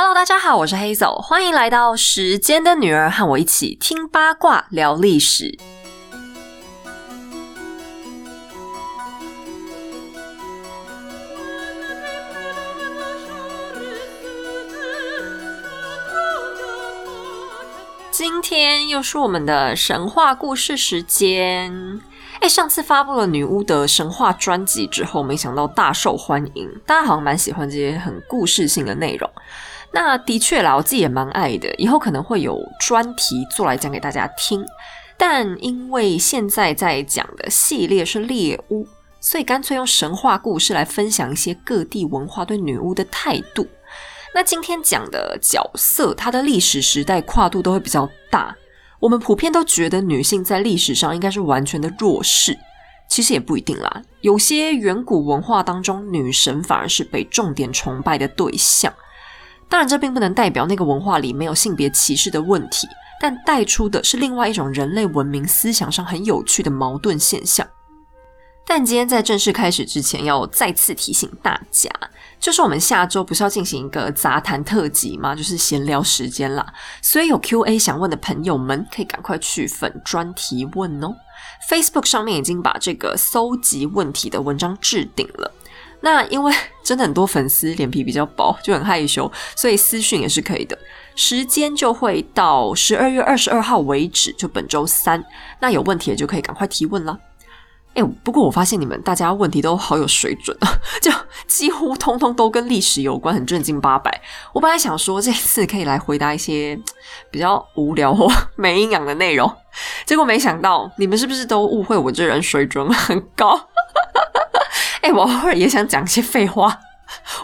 Hello，大家好，我是黑走，欢迎来到时间的女儿，和我一起听八卦聊历史。今天又是我们的神话故事时间。哎，上次发布了女巫的神话专辑之后，没想到大受欢迎，大家好像蛮喜欢这些很故事性的内容。那的确啦，我自己也蛮爱的，以后可能会有专题做来讲给大家听。但因为现在在讲的系列是猎巫，所以干脆用神话故事来分享一些各地文化对女巫的态度。那今天讲的角色，它的历史时代跨度都会比较大。我们普遍都觉得女性在历史上应该是完全的弱势，其实也不一定啦。有些远古文化当中，女神反而是被重点崇拜的对象。当然，这并不能代表那个文化里没有性别歧视的问题，但带出的是另外一种人类文明思想上很有趣的矛盾现象。但今天在正式开始之前，要再次提醒大家，就是我们下周不是要进行一个杂谈特辑吗？就是闲聊时间啦。所以有 Q&A 想问的朋友们，可以赶快去粉专提问哦。Facebook 上面已经把这个搜集问题的文章置顶了。那因为 真的很多粉丝脸皮比较薄，就很害羞，所以私讯也是可以的。时间就会到十二月二十二号为止，就本周三。那有问题就可以赶快提问了。哎，不过我发现你们大家问题都好有水准啊，就几乎通通都跟历史有关，很正经八百。我本来想说这次可以来回答一些 比较无聊或 没营养的内容，结果没想到你们是不是都误会我这人水准很高？哎，我偶尔也想讲一些废话。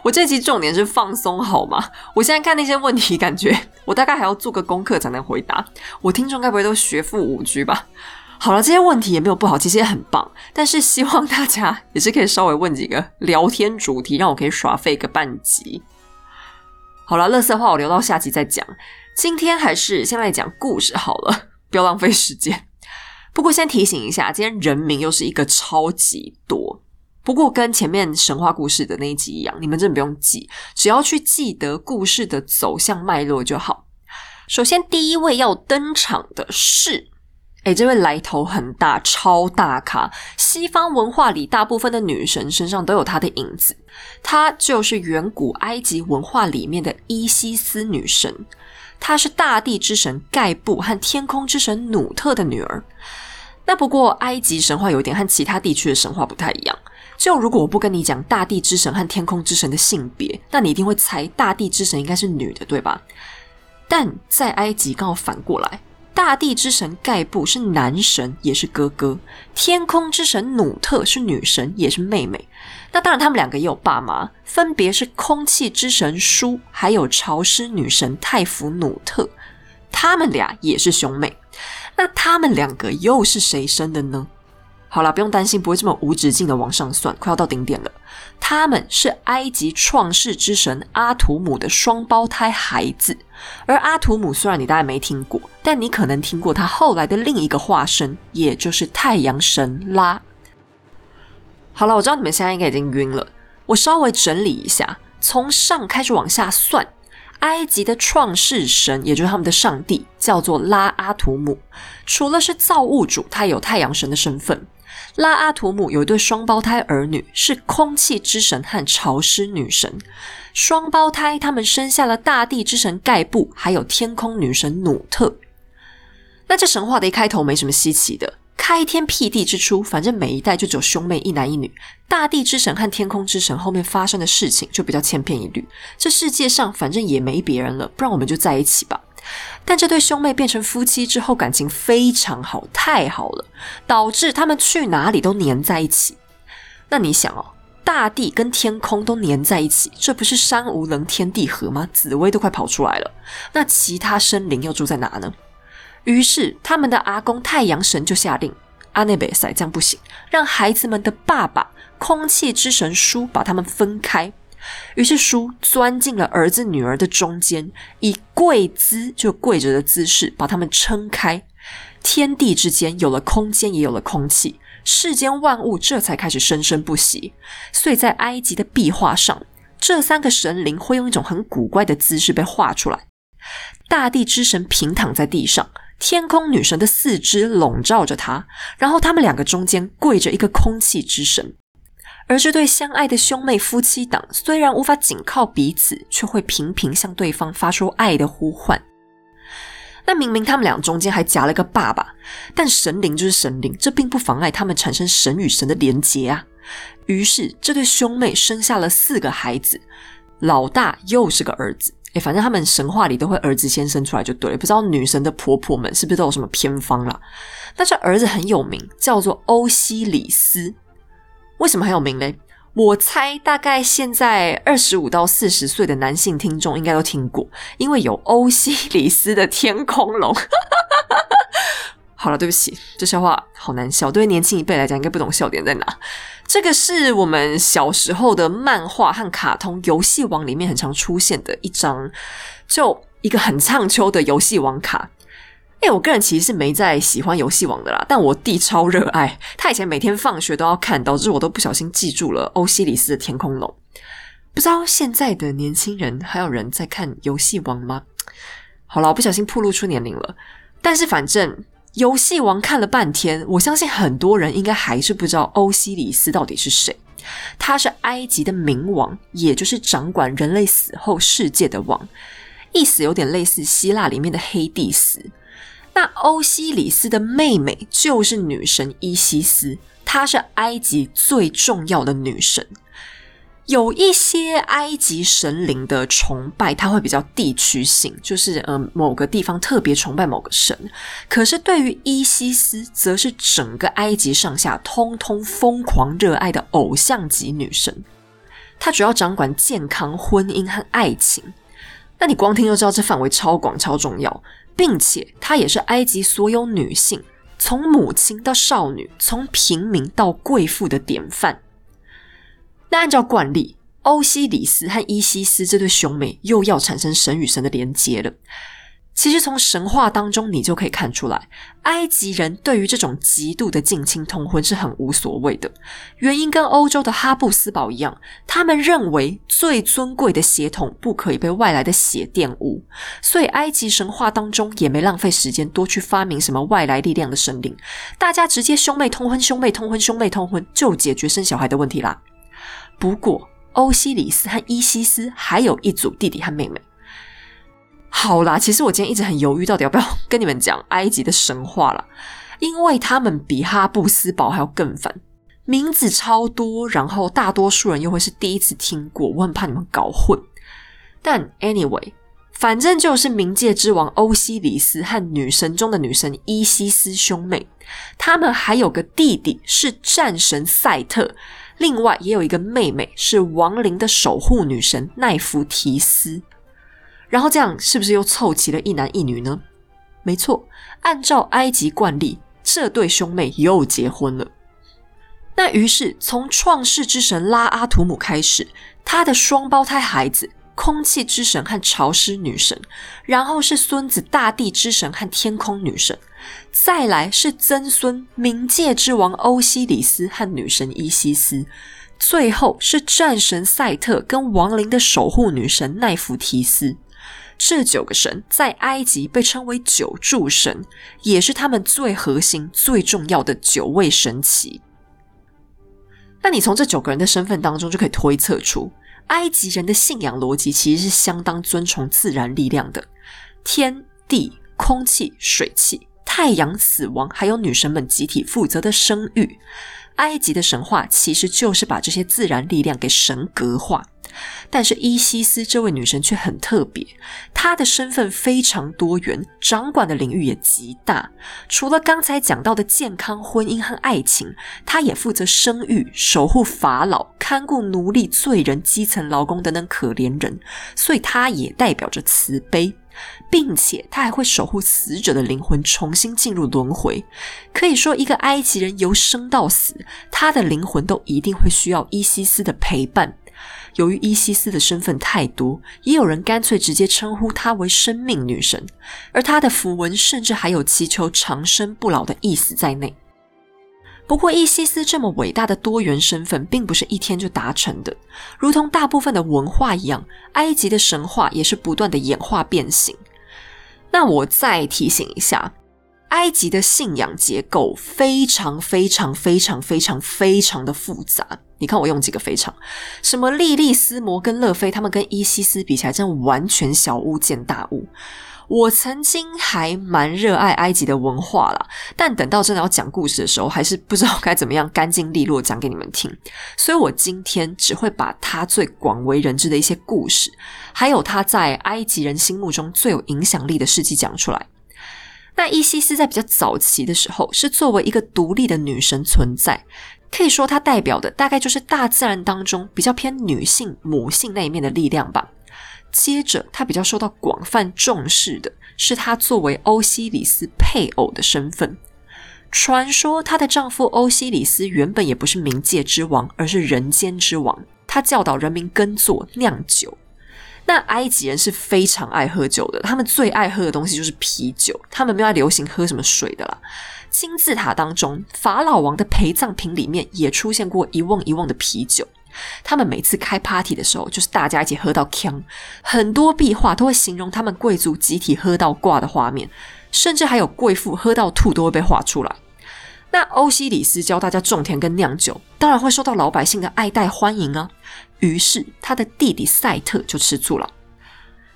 我这期重点是放松好吗？我现在看那些问题，感觉我大概还要做个功课才能回答。我听众该不会都学富五居吧？好了，这些问题也没有不好，其实也很棒。但是希望大家也是可以稍微问几个聊天主题，让我可以耍废个半集。好了，乐色话我留到下集再讲。今天还是先来讲故事好了，不要浪费时间。不过先提醒一下，今天人名又是一个超级多。不过跟前面神话故事的那一集一样，你们真的不用记，只要去记得故事的走向脉络就好。首先，第一位要登场的是。哎，这位来头很大，超大咖。西方文化里，大部分的女神身上都有她的影子。她就是远古埃及文化里面的伊西斯女神。她是大地之神盖布和天空之神努特的女儿。那不过，埃及神话有点和其他地区的神话不太一样。就如果我不跟你讲大地之神和天空之神的性别，那你一定会猜大地之神应该是女的，对吧？但在埃及刚好反过来。大地之神盖布是男神，也是哥哥；天空之神努特是女神，也是妹妹。那当然，他们两个也有爸妈，分别是空气之神舒，还有潮湿女神泰芙努特。他们俩也是兄妹。那他们两个又是谁生的呢？好了，不用担心，不会这么无止境的往上算，快要到顶点了。他们是埃及创世之神阿图姆的双胞胎孩子，而阿图姆虽然你大概没听过，但你可能听过他后来的另一个化身，也就是太阳神拉。好了，我知道你们现在应该已经晕了，我稍微整理一下，从上开始往下算，埃及的创世神，也就是他们的上帝，叫做拉阿图姆，除了是造物主，他有太阳神的身份。拉阿图姆有一对双胞胎儿女，是空气之神和潮湿女神。双胞胎他们生下了大地之神盖布，还有天空女神努特。那这神话的一开头没什么稀奇的，开天辟地之初，反正每一代就只有兄妹一男一女。大地之神和天空之神后面发生的事情就比较千篇一律。这世界上反正也没别人了，不然我们就在一起吧。但这对兄妹变成夫妻之后，感情非常好，太好了，导致他们去哪里都黏在一起。那你想哦，大地跟天空都黏在一起，这不是山无棱，天地合吗？紫薇都快跑出来了。那其他生灵又住在哪呢？于是他们的阿公太阳神就下令：阿内贝塞这样不行，让孩子们的爸爸空气之神书把他们分开。于是，书钻进了儿子女儿的中间，以跪姿就跪着的姿势把他们撑开。天地之间有了空间，也有了空气，世间万物这才开始生生不息。所以在埃及的壁画上，这三个神灵会用一种很古怪的姿势被画出来。大地之神平躺在地上，天空女神的四肢笼罩着他，然后他们两个中间跪着一个空气之神。而这对相爱的兄妹夫妻档，虽然无法紧靠彼此，却会频频向对方发出爱的呼唤。那明明他们俩中间还夹了个爸爸，但神灵就是神灵，这并不妨碍他们产生神与神的连结啊。于是这对兄妹生下了四个孩子，老大又是个儿子。诶，反正他们神话里都会儿子先生出来就对了。不知道女神的婆婆们是不是都有什么偏方啦？那这儿子很有名，叫做欧西里斯。为什么很有名嘞？我猜大概现在二十五到四十岁的男性听众应该都听过，因为有欧西里斯的天空龙。好了，对不起，这笑话好难笑。对年轻一辈来讲，应该不懂笑点在哪。这个是我们小时候的漫画和卡通游戏王里面很常出现的一张，就一个很畅秋的游戏王卡。哎，我个人其实是没在喜欢游戏王的啦，但我弟超热爱，他以前每天放学都要看，导致我都不小心记住了欧西里斯的天空龙。不知道现在的年轻人还有人在看游戏王吗？好了，我不小心暴露出年龄了，但是反正游戏王看了半天，我相信很多人应该还是不知道欧西里斯到底是谁。他是埃及的冥王，也就是掌管人类死后世界的王，意思有点类似希腊里面的黑帝斯。那欧西里斯的妹妹就是女神伊西斯，她是埃及最重要的女神。有一些埃及神灵的崇拜，它会比较地区性，就是呃某个地方特别崇拜某个神。可是对于伊西斯，则是整个埃及上下通通疯狂热爱的偶像级女神。她主要掌管健康、婚姻和爱情。那你光听就知道这范围超广、超重要。并且，她也是埃及所有女性，从母亲到少女，从平民到贵妇的典范。那按照惯例，欧西里斯和伊西斯这对兄妹又要产生神与神的连接了。其实从神话当中，你就可以看出来，埃及人对于这种极度的近亲通婚是很无所谓的。原因跟欧洲的哈布斯堡一样，他们认为最尊贵的血统不可以被外来的血玷污，所以埃及神话当中也没浪费时间多去发明什么外来力量的神灵，大家直接兄妹通婚，兄妹通婚，兄妹通婚就解决生小孩的问题啦。不过，欧西里斯和伊西斯还有一组弟弟和妹妹。好啦，其实我今天一直很犹豫，到底要不要 跟你们讲埃及的神话了，因为他们比哈布斯堡还要更烦，名字超多，然后大多数人又会是第一次听过，我很怕你们搞混。但 anyway，反正就是冥界之王欧西里斯和女神中的女神伊西斯兄妹，他们还有个弟弟是战神赛特，另外也有一个妹妹是亡灵的守护女神奈芙提斯。然后这样是不是又凑齐了一男一女呢？没错，按照埃及惯例，这对兄妹又结婚了。那于是从创世之神拉阿图姆开始，他的双胞胎孩子空气之神和潮湿女神，然后是孙子大地之神和天空女神，再来是曾孙冥界之王欧西里斯和女神伊西斯，最后是战神赛特跟亡灵的守护女神奈芙提斯。这九个神在埃及被称为九柱神，也是他们最核心、最重要的九位神奇。那你从这九个人的身份当中就可以推测出，埃及人的信仰逻辑其实是相当尊崇自然力量的：天地、空气、水汽、太阳、死亡，还有女神们集体负责的生育。埃及的神话其实就是把这些自然力量给神格化。但是伊西斯这位女神却很特别，她的身份非常多元，掌管的领域也极大。除了刚才讲到的健康、婚姻和爱情，她也负责生育、守护法老、看顾奴隶、罪人、基层劳工等等可怜人，所以她也代表着慈悲，并且她还会守护死者的灵魂重新进入轮回。可以说，一个埃及人由生到死，他的灵魂都一定会需要伊西斯的陪伴。由于伊西斯的身份太多，也有人干脆直接称呼她为生命女神，而她的符文甚至还有祈求长生不老的意思在内。不过，伊西斯这么伟大的多元身份，并不是一天就达成的。如同大部分的文化一样，埃及的神话也是不断的演化变形。那我再提醒一下，埃及的信仰结构非常非常非常非常非常的复杂。你看我用几个非常，什么莉莉丝、摩根、勒菲，他们跟伊西斯比起来，真的完全小巫见大巫。我曾经还蛮热爱埃及的文化啦，但等到真的要讲故事的时候，还是不知道该怎么样干净利落讲给你们听。所以我今天只会把他最广为人知的一些故事，还有他在埃及人心目中最有影响力的事迹讲出来。那伊西斯在比较早期的时候，是作为一个独立的女神存在，可以说她代表的大概就是大自然当中比较偏女性母性那一面的力量吧。接着，她比较受到广泛重视的是她作为欧西里斯配偶的身份。传说她的丈夫欧西里斯原本也不是冥界之王，而是人间之王。他教导人民耕作、酿酒。那埃及人是非常爱喝酒的，他们最爱喝的东西就是啤酒。他们没有流行喝什么水的啦。金字塔当中，法老王的陪葬品里面也出现过一瓮一瓮的啤酒。他们每次开 party 的时候，就是大家一起喝到呛，很多壁画都会形容他们贵族集体喝到挂的画面，甚至还有贵妇喝到吐都会被画出来。那欧西里斯教大家种田跟酿酒，当然会受到老百姓的爱戴欢迎啊。于是他的弟弟赛特就吃醋了。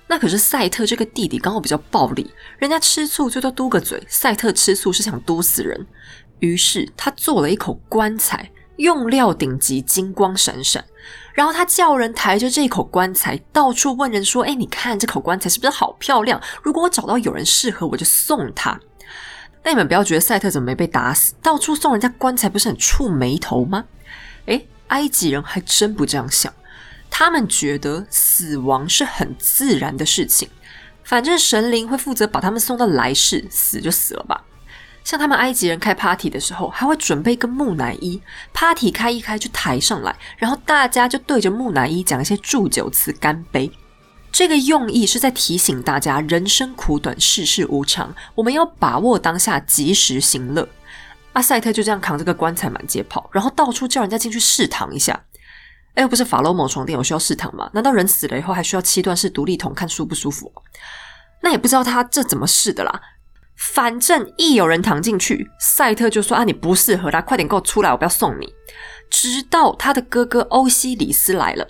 那可是赛特这个弟弟刚好比较暴力，人家吃醋最多嘟个嘴，赛特吃醋是想嘟死人。于是他做了一口棺材。用料顶级，金光闪闪。然后他叫人抬着这口棺材，到处问人说：“哎，你看这口棺材是不是好漂亮？如果我找到有人适合，我就送他。”那你们不要觉得赛特怎么没被打死，到处送人家棺材，不是很触眉头吗？哎，埃及人还真不这样想，他们觉得死亡是很自然的事情，反正神灵会负责把他们送到来世，死就死了吧。像他们埃及人开 party 的时候，还会准备一个木乃伊，party 开一开就抬上来，然后大家就对着木乃伊讲一些祝酒词、干杯。这个用意是在提醒大家，人生苦短，世事无常，我们要把握当下，及时行乐。阿塞特就这样扛着个棺材满街跑，然后到处叫人家进去试躺一下。哎，不是法罗某床垫，有需要试躺吗？难道人死了以后还需要七段式独立桶看舒不舒服？那也不知道他这怎么试的啦。反正一有人躺进去，赛特就说：“啊，你不适合他，快点给我出来，我不要送你。”直到他的哥哥欧西里斯来了，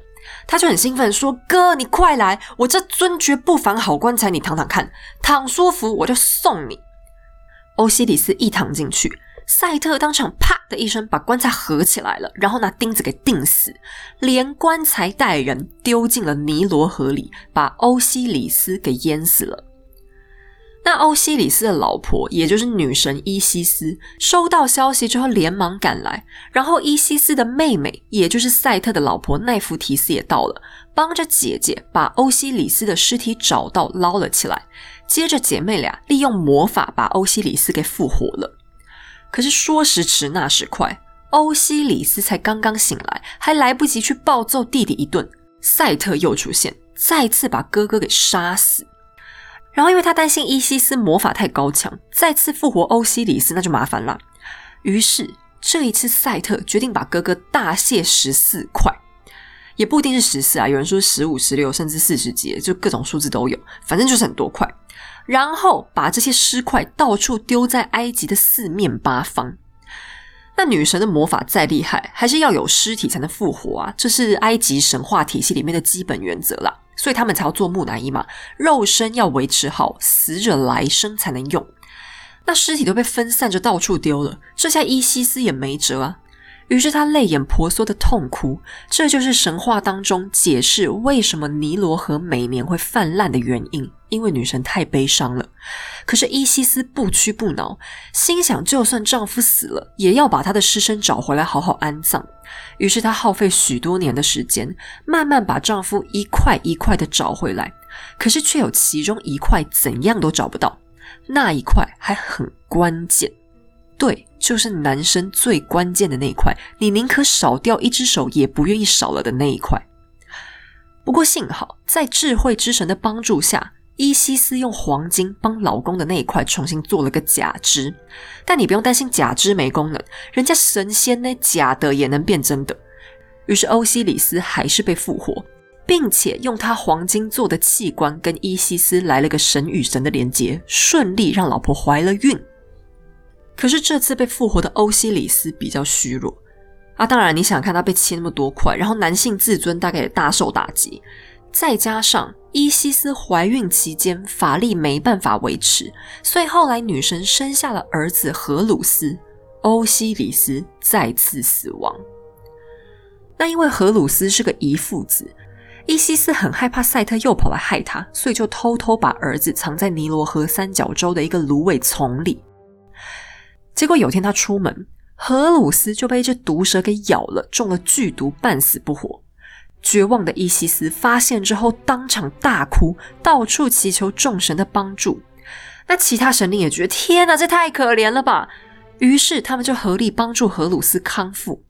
他就很兴奋说：“哥，你快来，我这尊爵不凡好棺材，你躺躺看，躺舒服我就送你。”欧西里斯一躺进去，赛特当场啪的一声把棺材合起来了，然后拿钉子给钉死，连棺材带人丢进了尼罗河里，把欧西里斯给淹死了。那欧西里斯的老婆，也就是女神伊西斯，收到消息之后连忙赶来。然后伊西斯的妹妹，也就是赛特的老婆奈芙提斯也到了，帮着姐姐把欧西里斯的尸体找到捞了起来。接着姐妹俩利用魔法把欧西里斯给复活了。可是说时迟那时快，欧西里斯才刚刚醒来，还来不及去暴揍弟弟一顿，赛特又出现，再次把哥哥给杀死。然后，因为他担心伊西斯魔法太高强，再次复活欧西里斯那就麻烦了。于是这一次，赛特决定把哥哥大卸十四块，也不一定是十四啊，有人说十五、十六，甚至四十节，就各种数字都有，反正就是很多块。然后把这些尸块到处丢在埃及的四面八方。那女神的魔法再厉害，还是要有尸体才能复活啊，这是埃及神话体系里面的基本原则啦。所以他们才要做木乃伊嘛，肉身要维持好，死者来生才能用。那尸体都被分散着到处丢了，这下伊西斯也没辙啊。于是他泪眼婆娑的痛哭，这就是神话当中解释为什么尼罗河每年会泛滥的原因，因为女神太悲伤了。可是伊西斯不屈不挠，心想就算丈夫死了，也要把他的尸身找回来好好安葬。于是她耗费许多年的时间，慢慢把丈夫一块一块的找回来，可是却有其中一块怎样都找不到，那一块还很关键。对，就是男生最关键的那一块，你宁可少掉一只手，也不愿意少了的那一块。不过幸好，在智慧之神的帮助下，伊西斯用黄金帮老公的那一块重新做了个假肢，但你不用担心假肢没功能，人家神仙呢，假的也能变真的。于是欧西里斯还是被复活，并且用他黄金做的器官跟伊西斯来了个神与神的连接，顺利让老婆怀了孕。可是这次被复活的欧西里斯比较虚弱。啊，当然，你想看他被切那么多块，然后男性自尊大概也大受打击，再加上伊西斯怀孕期间法力没办法维持，所以后来女神生下了儿子荷鲁斯，欧西里斯再次死亡。那因为荷鲁斯是个遗腹子，伊西斯很害怕赛特又跑来害他，所以就偷偷把儿子藏在尼罗河三角洲的一个芦苇丛里。结果有天他出门。荷鲁斯就被一只毒蛇给咬了，中了剧毒，半死不活。绝望的伊西斯发现之后，当场大哭，到处祈求众神的帮助。那其他神灵也觉得天哪，这太可怜了吧！于是他们就合力帮助荷鲁斯康复。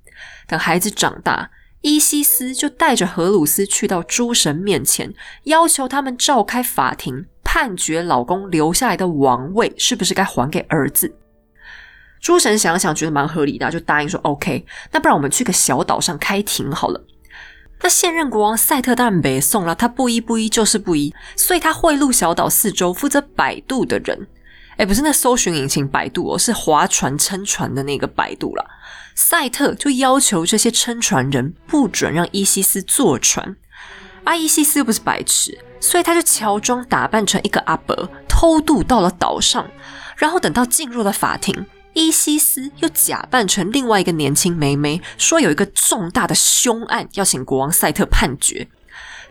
等孩子长大，伊西斯就带着荷鲁斯去到诸神面前，要求他们召开法庭，判决老公留下来的王位是不是该还给儿子。诸神想想，觉得蛮合理的，就答应说：“OK，那不然我们去个小岛上开庭好了。”那现任国王赛特当然没送了，他不依不依就是不依，所以他贿赂小岛四周负责摆渡的人。哎，不是那搜寻引擎摆渡哦，是划船撑船的那个摆渡了。赛特就要求这些撑船人不准让伊西斯坐船。阿伊西斯又不是白痴，所以他就乔装打扮成一个阿伯，偷渡到了岛上，然后等到进入了法庭。伊西斯又假扮成另外一个年轻妹妹，说有一个重大的凶案要请国王赛特判决。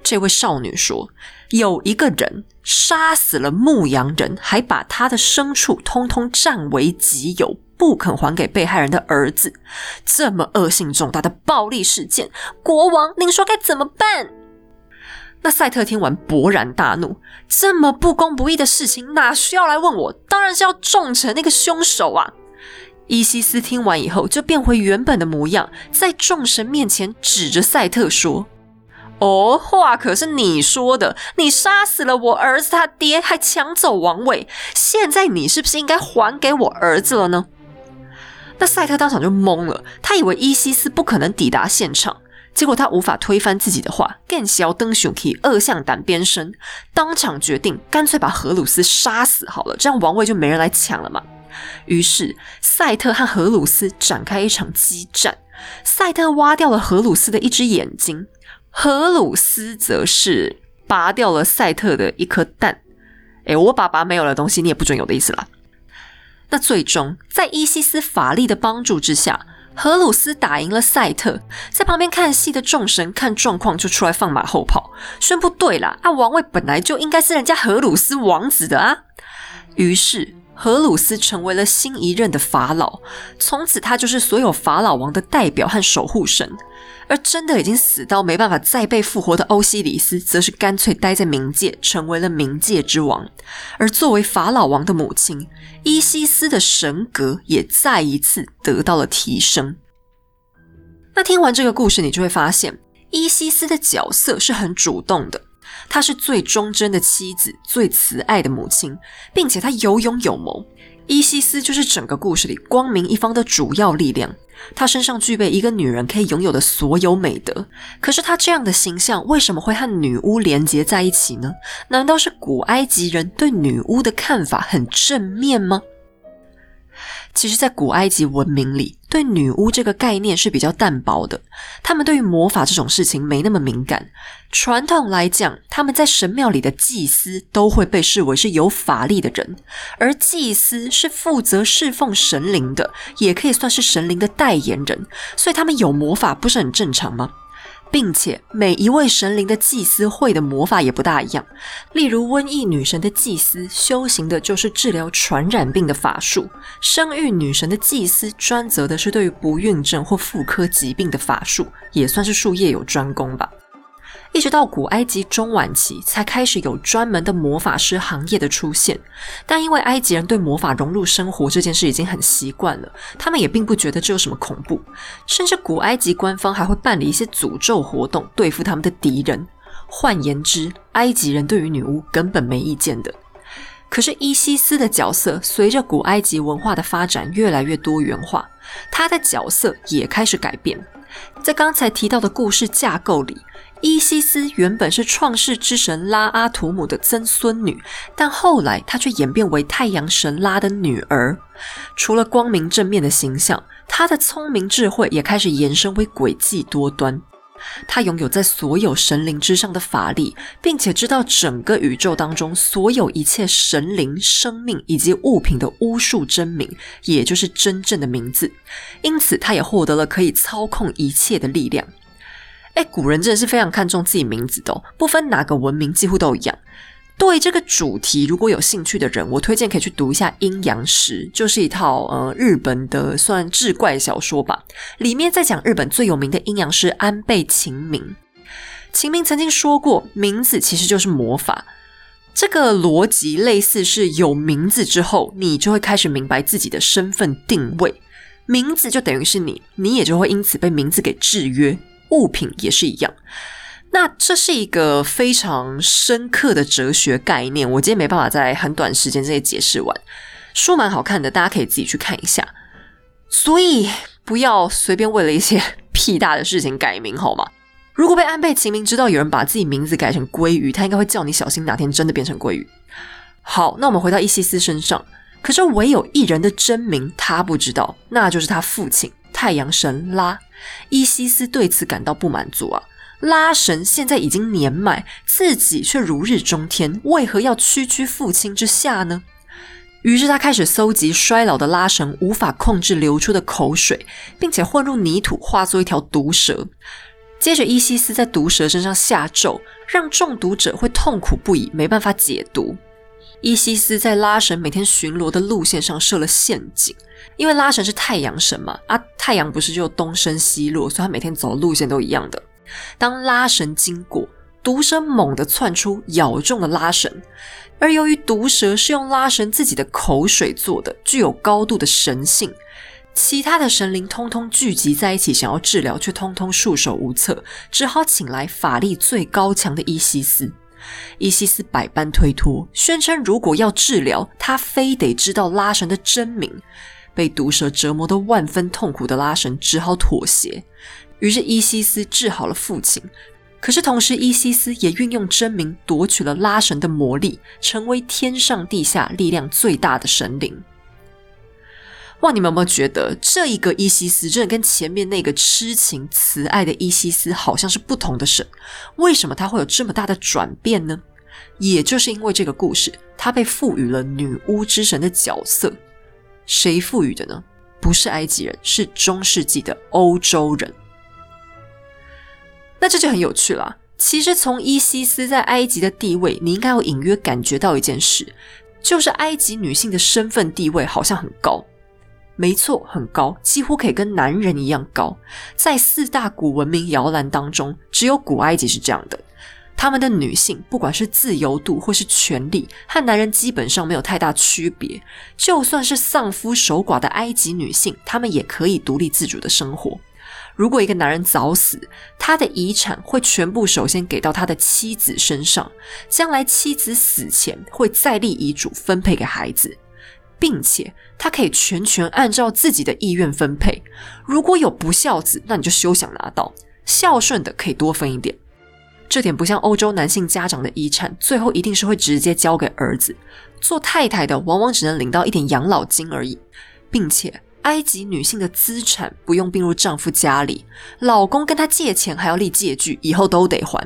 这位少女说，有一个人杀死了牧羊人，还把他的牲畜通通占为己有，不肯还给被害人的儿子。这么恶性重大的暴力事件，国王，您说该怎么办？那赛特听完勃然大怒，这么不公不义的事情，哪需要来问我？当然是要重惩那个凶手啊！伊西斯听完以后，就变回原本的模样，在众神面前指着赛特说：“哦，话可是你说的，你杀死了我儿子他爹，还抢走王位，现在你是不是应该还给我儿子了呢？”那赛特当场就懵了，他以为伊西斯不可能抵达现场，结果他无法推翻自己的话，更小登熊以恶向胆边生，当场决定干脆把荷鲁斯杀死好了，这样王位就没人来抢了嘛。于是，赛特和荷鲁斯展开一场激战。赛特挖掉了荷鲁斯的一只眼睛，荷鲁斯则是拔掉了赛特的一颗蛋。哎，我爸爸没有的东西，你也不准有的意思啦。那最终，在伊西斯法力的帮助之下，荷鲁斯打赢了赛特。在旁边看戏的众神看状况，就出来放马后炮，宣布：对啦，啊，王位本来就应该是人家荷鲁斯王子的啊。于是。荷鲁斯成为了新一任的法老，从此他就是所有法老王的代表和守护神。而真的已经死到没办法再被复活的欧西里斯，则是干脆待在冥界，成为了冥界之王。而作为法老王的母亲，伊西斯的神格也再一次得到了提升。那听完这个故事，你就会发现，伊西斯的角色是很主动的。她是最忠贞的妻子，最慈爱的母亲，并且她有勇有谋。伊西斯就是整个故事里光明一方的主要力量。她身上具备一个女人可以拥有的所有美德。可是她这样的形象为什么会和女巫连结在一起呢？难道是古埃及人对女巫的看法很正面吗？其实，在古埃及文明里，对女巫这个概念是比较淡薄的。他们对于魔法这种事情没那么敏感。传统来讲，他们在神庙里的祭司都会被视为是有法力的人，而祭司是负责侍奉神灵的，也可以算是神灵的代言人。所以，他们有魔法不是很正常吗？并且每一位神灵的祭司会的魔法也不大一样。例如，瘟疫女神的祭司修行的就是治疗传染病的法术；生育女神的祭司专责的是对于不孕症或妇科疾病的法术，也算是术业有专攻吧。一直到古埃及中晚期，才开始有专门的魔法师行业的出现。但因为埃及人对魔法融入生活这件事已经很习惯了，他们也并不觉得这有什么恐怖。甚至古埃及官方还会办理一些诅咒活动，对付他们的敌人。换言之，埃及人对于女巫根本没意见的。可是伊西斯的角色随着古埃及文化的发展越来越多元化，她的角色也开始改变。在刚才提到的故事架构里，伊西斯原本是创世之神拉阿图姆的曾孙女，但后来她却演变为太阳神拉的女儿。除了光明正面的形象，她的聪明智慧也开始延伸为诡计多端。她拥有在所有神灵之上的法力，并且知道整个宇宙当中所有一切神灵、生命以及物品的巫术真名，也就是真正的名字。因此，她也获得了可以操控一切的力量。哎，古人真的是非常看重自己名字的，不分哪个文明，几乎都一样。对这个主题如果有兴趣的人，我推荐可以去读一下《阴阳师》，就是一套呃日本的算志怪小说吧。里面在讲日本最有名的阴阳师安倍晴明。晴明曾经说过，名字其实就是魔法。这个逻辑类似是有名字之后，你就会开始明白自己的身份定位，名字就等于是你，你也就会因此被名字给制约。物品也是一样。那这是一个非常深刻的哲学概念，我今天没办法在很短时间之内解释完。书蛮好看的，大家可以自己去看一下。所以不要随便为了一些屁大的事情改名，好吗？如果被安倍晴明知道有人把自己名字改成鲑鱼，他应该会叫你小心哪天真的变成鲑鱼。好，那我们回到伊西斯身上，可是唯有一人的真名他不知道，那就是他父亲太阳神拉。伊西斯对此感到不满足啊。拉神现在已经年迈，自己却如日中天，为何要屈居父亲之下呢？于是他开始搜集衰老的拉神无法控制流出的口水，并且混入泥土，化作一条毒蛇。接着伊西斯在毒蛇身上下咒，让中毒者会痛苦不已，没办法解毒。伊西斯在拉神每天巡逻的路线上设了陷阱，因为拉神是太阳神嘛，啊，太阳不是就东升西落，所以他每天走的路线都一样的。当拉神经过，毒蛇猛地窜出，咬中了拉神。而由于毒蛇是用拉神自己的口水做的，具有高度的神性，其他的神灵通通聚集在一起，想要治疗，却通通束手无策，只好请来法力最高强的伊西斯。伊西斯百般推脱，宣称如果要治疗，他非得知道拉神的真名。被毒蛇折磨得万分痛苦的拉神只好妥协。于是伊西斯治好了父亲，可是同时伊西斯也运用真名夺取了拉神的魔力，成为天上地下力量最大的神灵。哇！你们有没有觉得这一个伊西斯真的跟前面那个痴情慈爱的伊西斯好像是不同的神？为什么他会有这么大的转变呢？也就是因为这个故事，他被赋予了女巫之神的角色。谁赋予的呢？不是埃及人，是中世纪的欧洲人。那这就很有趣了。其实从伊西斯在埃及的地位，你应该有隐约感觉到一件事，就是埃及女性的身份地位好像很高。没错，很高，几乎可以跟男人一样高。在四大古文明摇篮当中，只有古埃及是这样的。他们的女性，不管是自由度或是权利，和男人基本上没有太大区别。就算是丧夫守寡的埃及女性，她们也可以独立自主的生活。如果一个男人早死，他的遗产会全部首先给到他的妻子身上，将来妻子死前会再立遗嘱分配给孩子，并且他可以全权按照自己的意愿分配。如果有不孝子，那你就休想拿到；孝顺的可以多分一点。这点不像欧洲男性家长的遗产，最后一定是会直接交给儿子。做太太的往往只能领到一点养老金而已，并且。埃及女性的资产不用并入丈夫家里，老公跟她借钱还要立借据，以后都得还。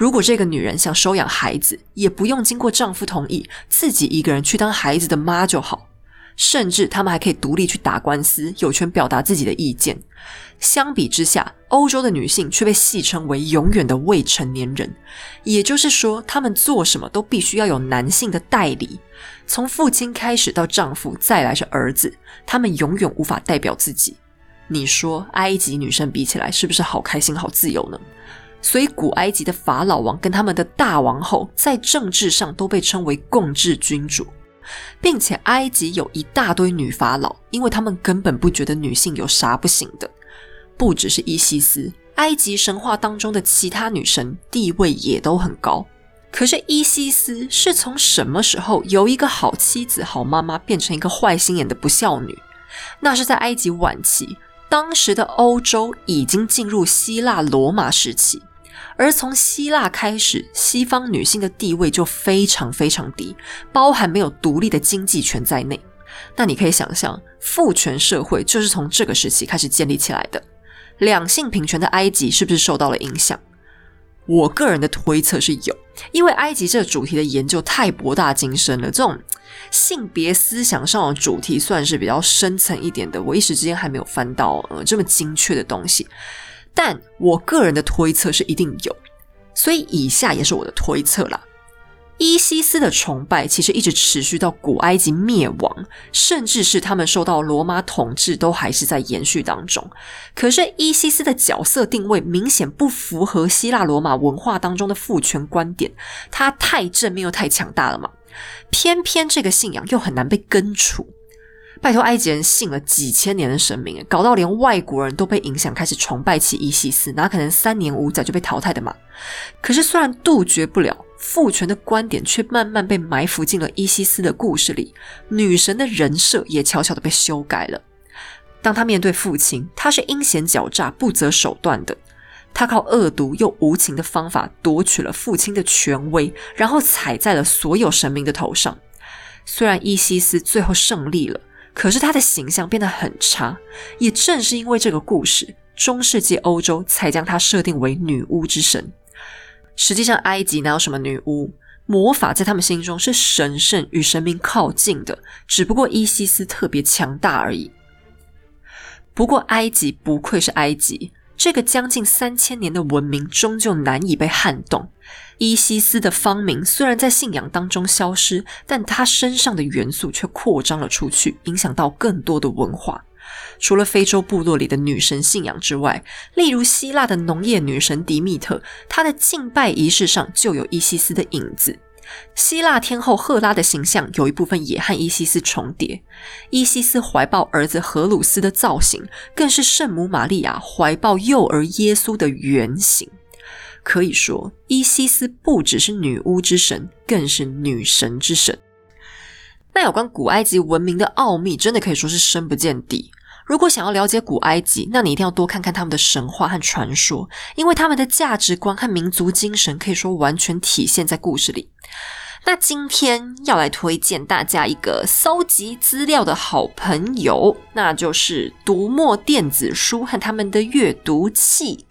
如果这个女人想收养孩子，也不用经过丈夫同意，自己一个人去当孩子的妈就好。甚至他们还可以独立去打官司，有权表达自己的意见。相比之下，欧洲的女性却被戏称为永远的未成年人，也就是说，她们做什么都必须要有男性的代理。从父亲开始到丈夫，再来是儿子，他们永远无法代表自己。你说埃及女生比起来，是不是好开心、好自由呢？所以古埃及的法老王跟他们的大王后，在政治上都被称为共治君主。并且埃及有一大堆女法老，因为他们根本不觉得女性有啥不行的。不只是伊西斯，埃及神话当中的其他女神地位也都很高。可是伊西斯是从什么时候由一个好妻子、好妈妈变成一个坏心眼的不孝女？那是在埃及晚期，当时的欧洲已经进入希腊罗马时期，而从希腊开始，西方女性的地位就非常非常低，包含没有独立的经济权在内。那你可以想象，父权社会就是从这个时期开始建立起来的。两性平权的埃及是不是受到了影响？我个人的推测是有，因为埃及这个主题的研究太博大精深了，这种性别思想上的主题算是比较深层一点的，我一时之间还没有翻到呃这么精确的东西。但我个人的推测是一定有，所以以下也是我的推测啦。伊西斯的崇拜其实一直持续到古埃及灭亡，甚至是他们受到罗马统治，都还是在延续当中。可是伊西斯的角色定位明显不符合希腊罗马文化当中的父权观点，他太正面又太强大了嘛。偏偏这个信仰又很难被根除。拜托，埃及人信了几千年的神明，搞到连外国人都被影响，开始崇拜起伊西斯，哪可能三年五载就被淘汰的嘛？可是虽然杜绝不了。父权的观点却慢慢被埋伏进了伊西斯的故事里，女神的人设也悄悄的被修改了。当她面对父亲，她是阴险狡诈、不择手段的。她靠恶毒又无情的方法夺取了父亲的权威，然后踩在了所有神明的头上。虽然伊西斯最后胜利了，可是她的形象变得很差。也正是因为这个故事，中世纪欧洲才将她设定为女巫之神。实际上，埃及哪有什么女巫？魔法在他们心中是神圣与神明靠近的，只不过伊西斯特别强大而已。不过，埃及不愧是埃及，这个将近三千年的文明终究难以被撼动。伊西斯的芳名虽然在信仰当中消失，但他身上的元素却扩张了出去，影响到更多的文化。除了非洲部落里的女神信仰之外，例如希腊的农业女神迪密特，她的敬拜仪式上就有伊西斯的影子。希腊天后赫拉的形象有一部分也和伊西斯重叠。伊西斯怀抱儿子荷鲁斯的造型，更是圣母玛利亚怀抱幼儿耶稣的原型。可以说，伊西斯不只是女巫之神，更是女神之神。那有关古埃及文明的奥秘，真的可以说是深不见底。如果想要了解古埃及，那你一定要多看看他们的神话和传说，因为他们的价值观和民族精神可以说完全体现在故事里。那今天要来推荐大家一个搜集资料的好朋友，那就是读墨电子书和他们的阅读器。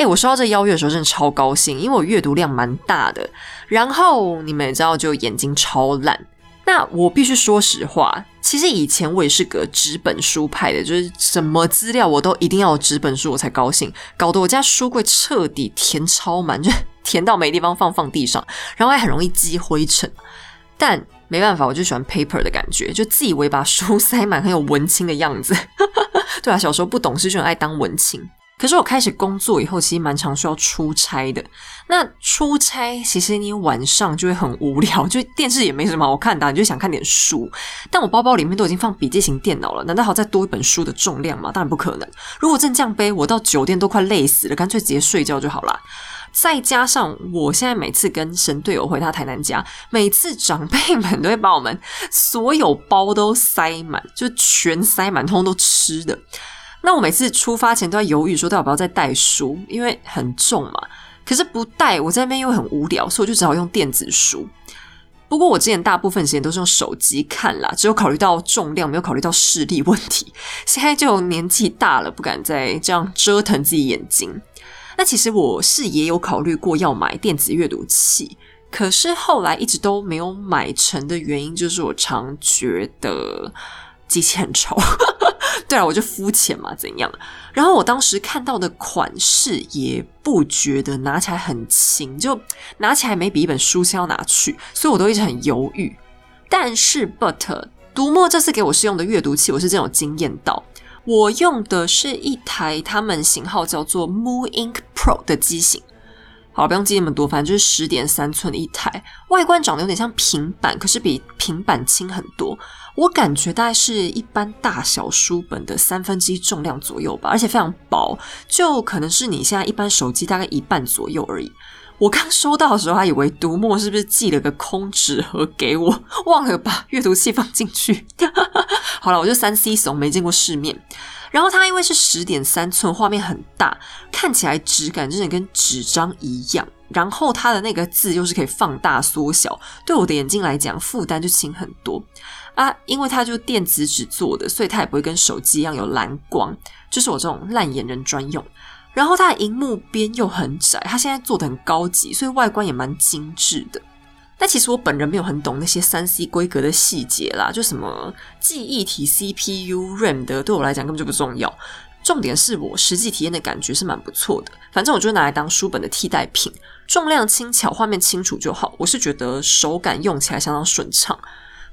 哎，我收到这邀约的时候真的超高兴，因为我阅读量蛮大的，然后你们也知道，就眼睛超烂。那我必须说实话，其实以前我也是个纸本书派的，就是什么资料我都一定要纸本书我才高兴，搞得我家书柜彻底填超满，就 填到没地方放，放地上，然后还很容易积灰尘。但没办法，我就喜欢 paper 的感觉，就自以为把书 塞满很有文青的样子。对啊，小时候不懂事就很爱当文青。可是我开始工作以后，其实蛮常需要出差的。那出差其实你晚上就会很无聊，就电视也没什么好看的，你就想看点书。但我包包里面都已经放笔记型电脑了，难道还要再多一本书的重量吗？当然不可能。如果真这样背，我到酒店都快累死了，干脆直接睡觉就好了。再加上我现在每次跟神队友回他台南家，每次长辈们都会把我们所有包都塞满，就全塞满，通通都吃的。那我每次出发前都在犹豫，说要不要再带书，因为很重嘛。可是不带，我在那边又很无聊，所以我就只好用电子书。不过我之前大部分时间都是用手机看啦，只有考虑到重量，没有考虑到视力问题。现在就年纪大了，不敢再这样折腾自己眼睛。那其实我是也有考虑过要买电子阅读器，可是后来一直都没有买成的原因，就是我常觉得机器很丑。对啊，我就肤浅嘛，怎样？然后我当时看到的款式也不觉得拿起来很轻，就拿起来没比一本书先要拿去，所以我都一直很犹豫。但是，but 读墨这次给我试用的阅读器，我是真有惊艳到。我用的是一台他们型号叫做 Moon Ink Pro 的机型。好，不用记那么多，反正就是十点三寸的一台，外观长得有点像平板，可是比平板轻很多。我感觉大概是一般大小书本的三分之一重量左右吧，而且非常薄，就可能是你现在一般手机大概一半左右而已。我刚收到的时候还以为读墨是不是寄了个空纸盒给我，忘了把阅读器放进去。好了，我就三 C 怂，没见过世面。然后它因为是十点三寸，画面很大，看起来质感真的跟纸张一样。然后它的那个字又是可以放大缩小，对我的眼睛来讲负担就轻很多啊。因为它就电子纸做的，所以它也不会跟手机一样有蓝光，就是我这种烂眼人专用。然后它的荧幕边又很窄，它现在做的很高级，所以外观也蛮精致的。但其实我本人没有很懂那些三 C 规格的细节啦，就什么记忆体、CPU、RAM 的，对我来讲根本就不重要。重点是我实际体验的感觉是蛮不错的。反正我就拿来当书本的替代品，重量轻巧，画面清楚就好。我是觉得手感用起来相当顺畅。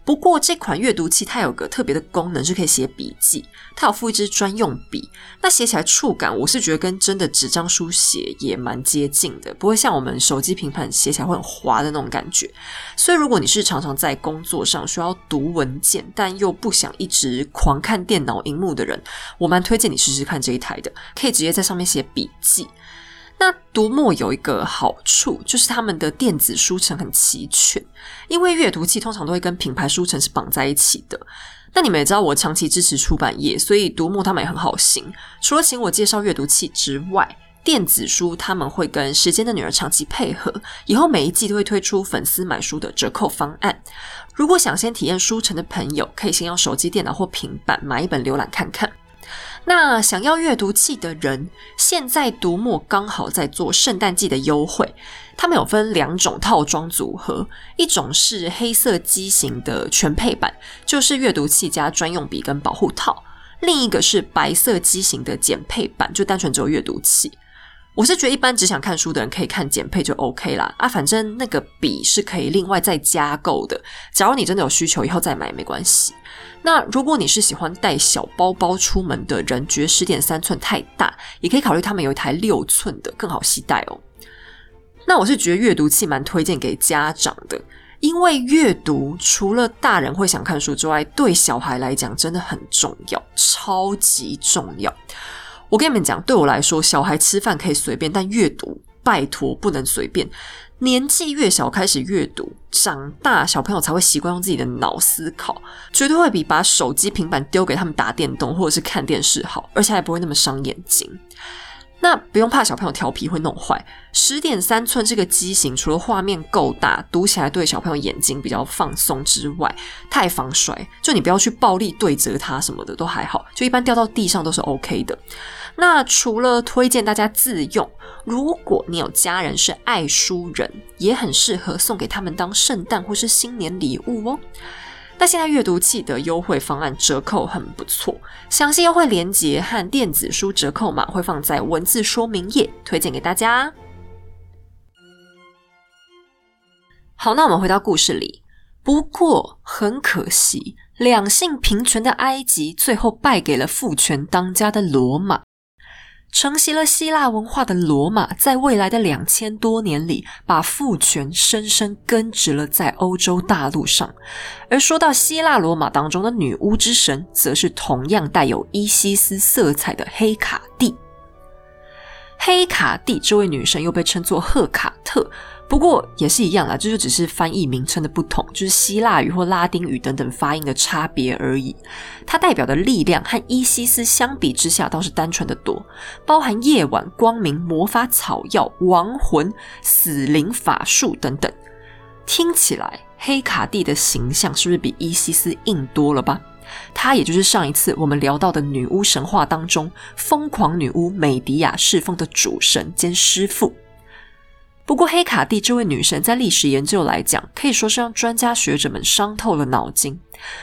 不过这款阅读器它有个特别的功能，是可以写笔记。它有附一支专用笔，那写起来触感，我是觉得跟真的纸张书写也蛮接近的，不会像我们手机平板写起来会很滑的那种感觉。所以如果你是常常在工作上需要读文件，但又不想一直狂看电脑荧幕的人，我蛮推荐你试试看这一台的，可以直接在上面写笔记。那读墨有一个好处，就是他们的电子书城很齐全。因为阅读器通常都会跟品牌书城是绑在一起的。那你们也知道，我长期支持出版业，所以读墨他们也很好心。除了请我介绍阅读器之外，电子书他们会跟时间的女儿长期配合，以后每一季都会推出粉丝买书的折扣方案。如果想先体验书城的朋友，可以先用手机、电脑或平板买一本浏览看看。那想要阅读器的人，现在读墨刚好在做圣诞季的优惠。他们有分两种套装组合，一种是黑色机型的全配版，就是阅读器加专用笔跟保护套；另一个是白色机型的减配版，就单纯只有阅读器。我是觉得一般只想看书的人可以看简配就 OK 啦啊，反正那个笔是可以另外再加购的。假如你真的有需求，以后再买没关系。那如果你是喜欢带小包包出门的人，觉得十点三寸太大，也可以考虑他们有一台六寸的更好携带哦。那我是觉得阅读器蛮推荐给家长的，因为阅读除了大人会想看书之外，对小孩来讲真的很重要，超级重要。我跟你们讲，对我来说，小孩吃饭可以随便，但阅读拜托不能随便。年纪越小开始阅读，长大小朋友才会习惯用自己的脑思考，绝对会比把手机、平板丢给他们打电动或者是看电视好，而且还不会那么伤眼睛。那不用怕小朋友调皮会弄坏。十点三寸这个机型，除了画面够大，读起来对小朋友眼睛比较放松之外，太防摔。就你不要去暴力对折它什么的都还好，就一般掉到地上都是 OK 的。那除了推荐大家自用，如果你有家人是爱书人，也很适合送给他们当圣诞或是新年礼物哦。那现在阅读器的优惠方案折扣很不错，详细优惠链接和电子书折扣码会放在文字说明页，推荐给大家。好，那我们回到故事里。不过很可惜，两性平权的埃及最后败给了父权当家的罗马。承袭了希腊文化的罗马，在未来的两千多年里，把父权深深根植了在欧洲大陆上。而说到希腊罗马当中的女巫之神，则是同样带有伊西斯色彩的黑卡蒂。黑卡蒂这位女神又被称作赫卡特。不过也是一样啦，这就只是翻译名称的不同，就是希腊语或拉丁语等等发音的差别而已。它代表的力量和伊西斯相比之下倒是单纯的多，包含夜晚、光明、魔法、草药、亡魂、死灵、法术等等。听起来黑卡蒂的形象是不是比伊西斯硬多了吧？她也就是上一次我们聊到的女巫神话当中，疯狂女巫美迪亚侍奉的主神兼师傅。不过，黑卡蒂这位女神在历史研究来讲，可以说是让专家学者们伤透了脑筋。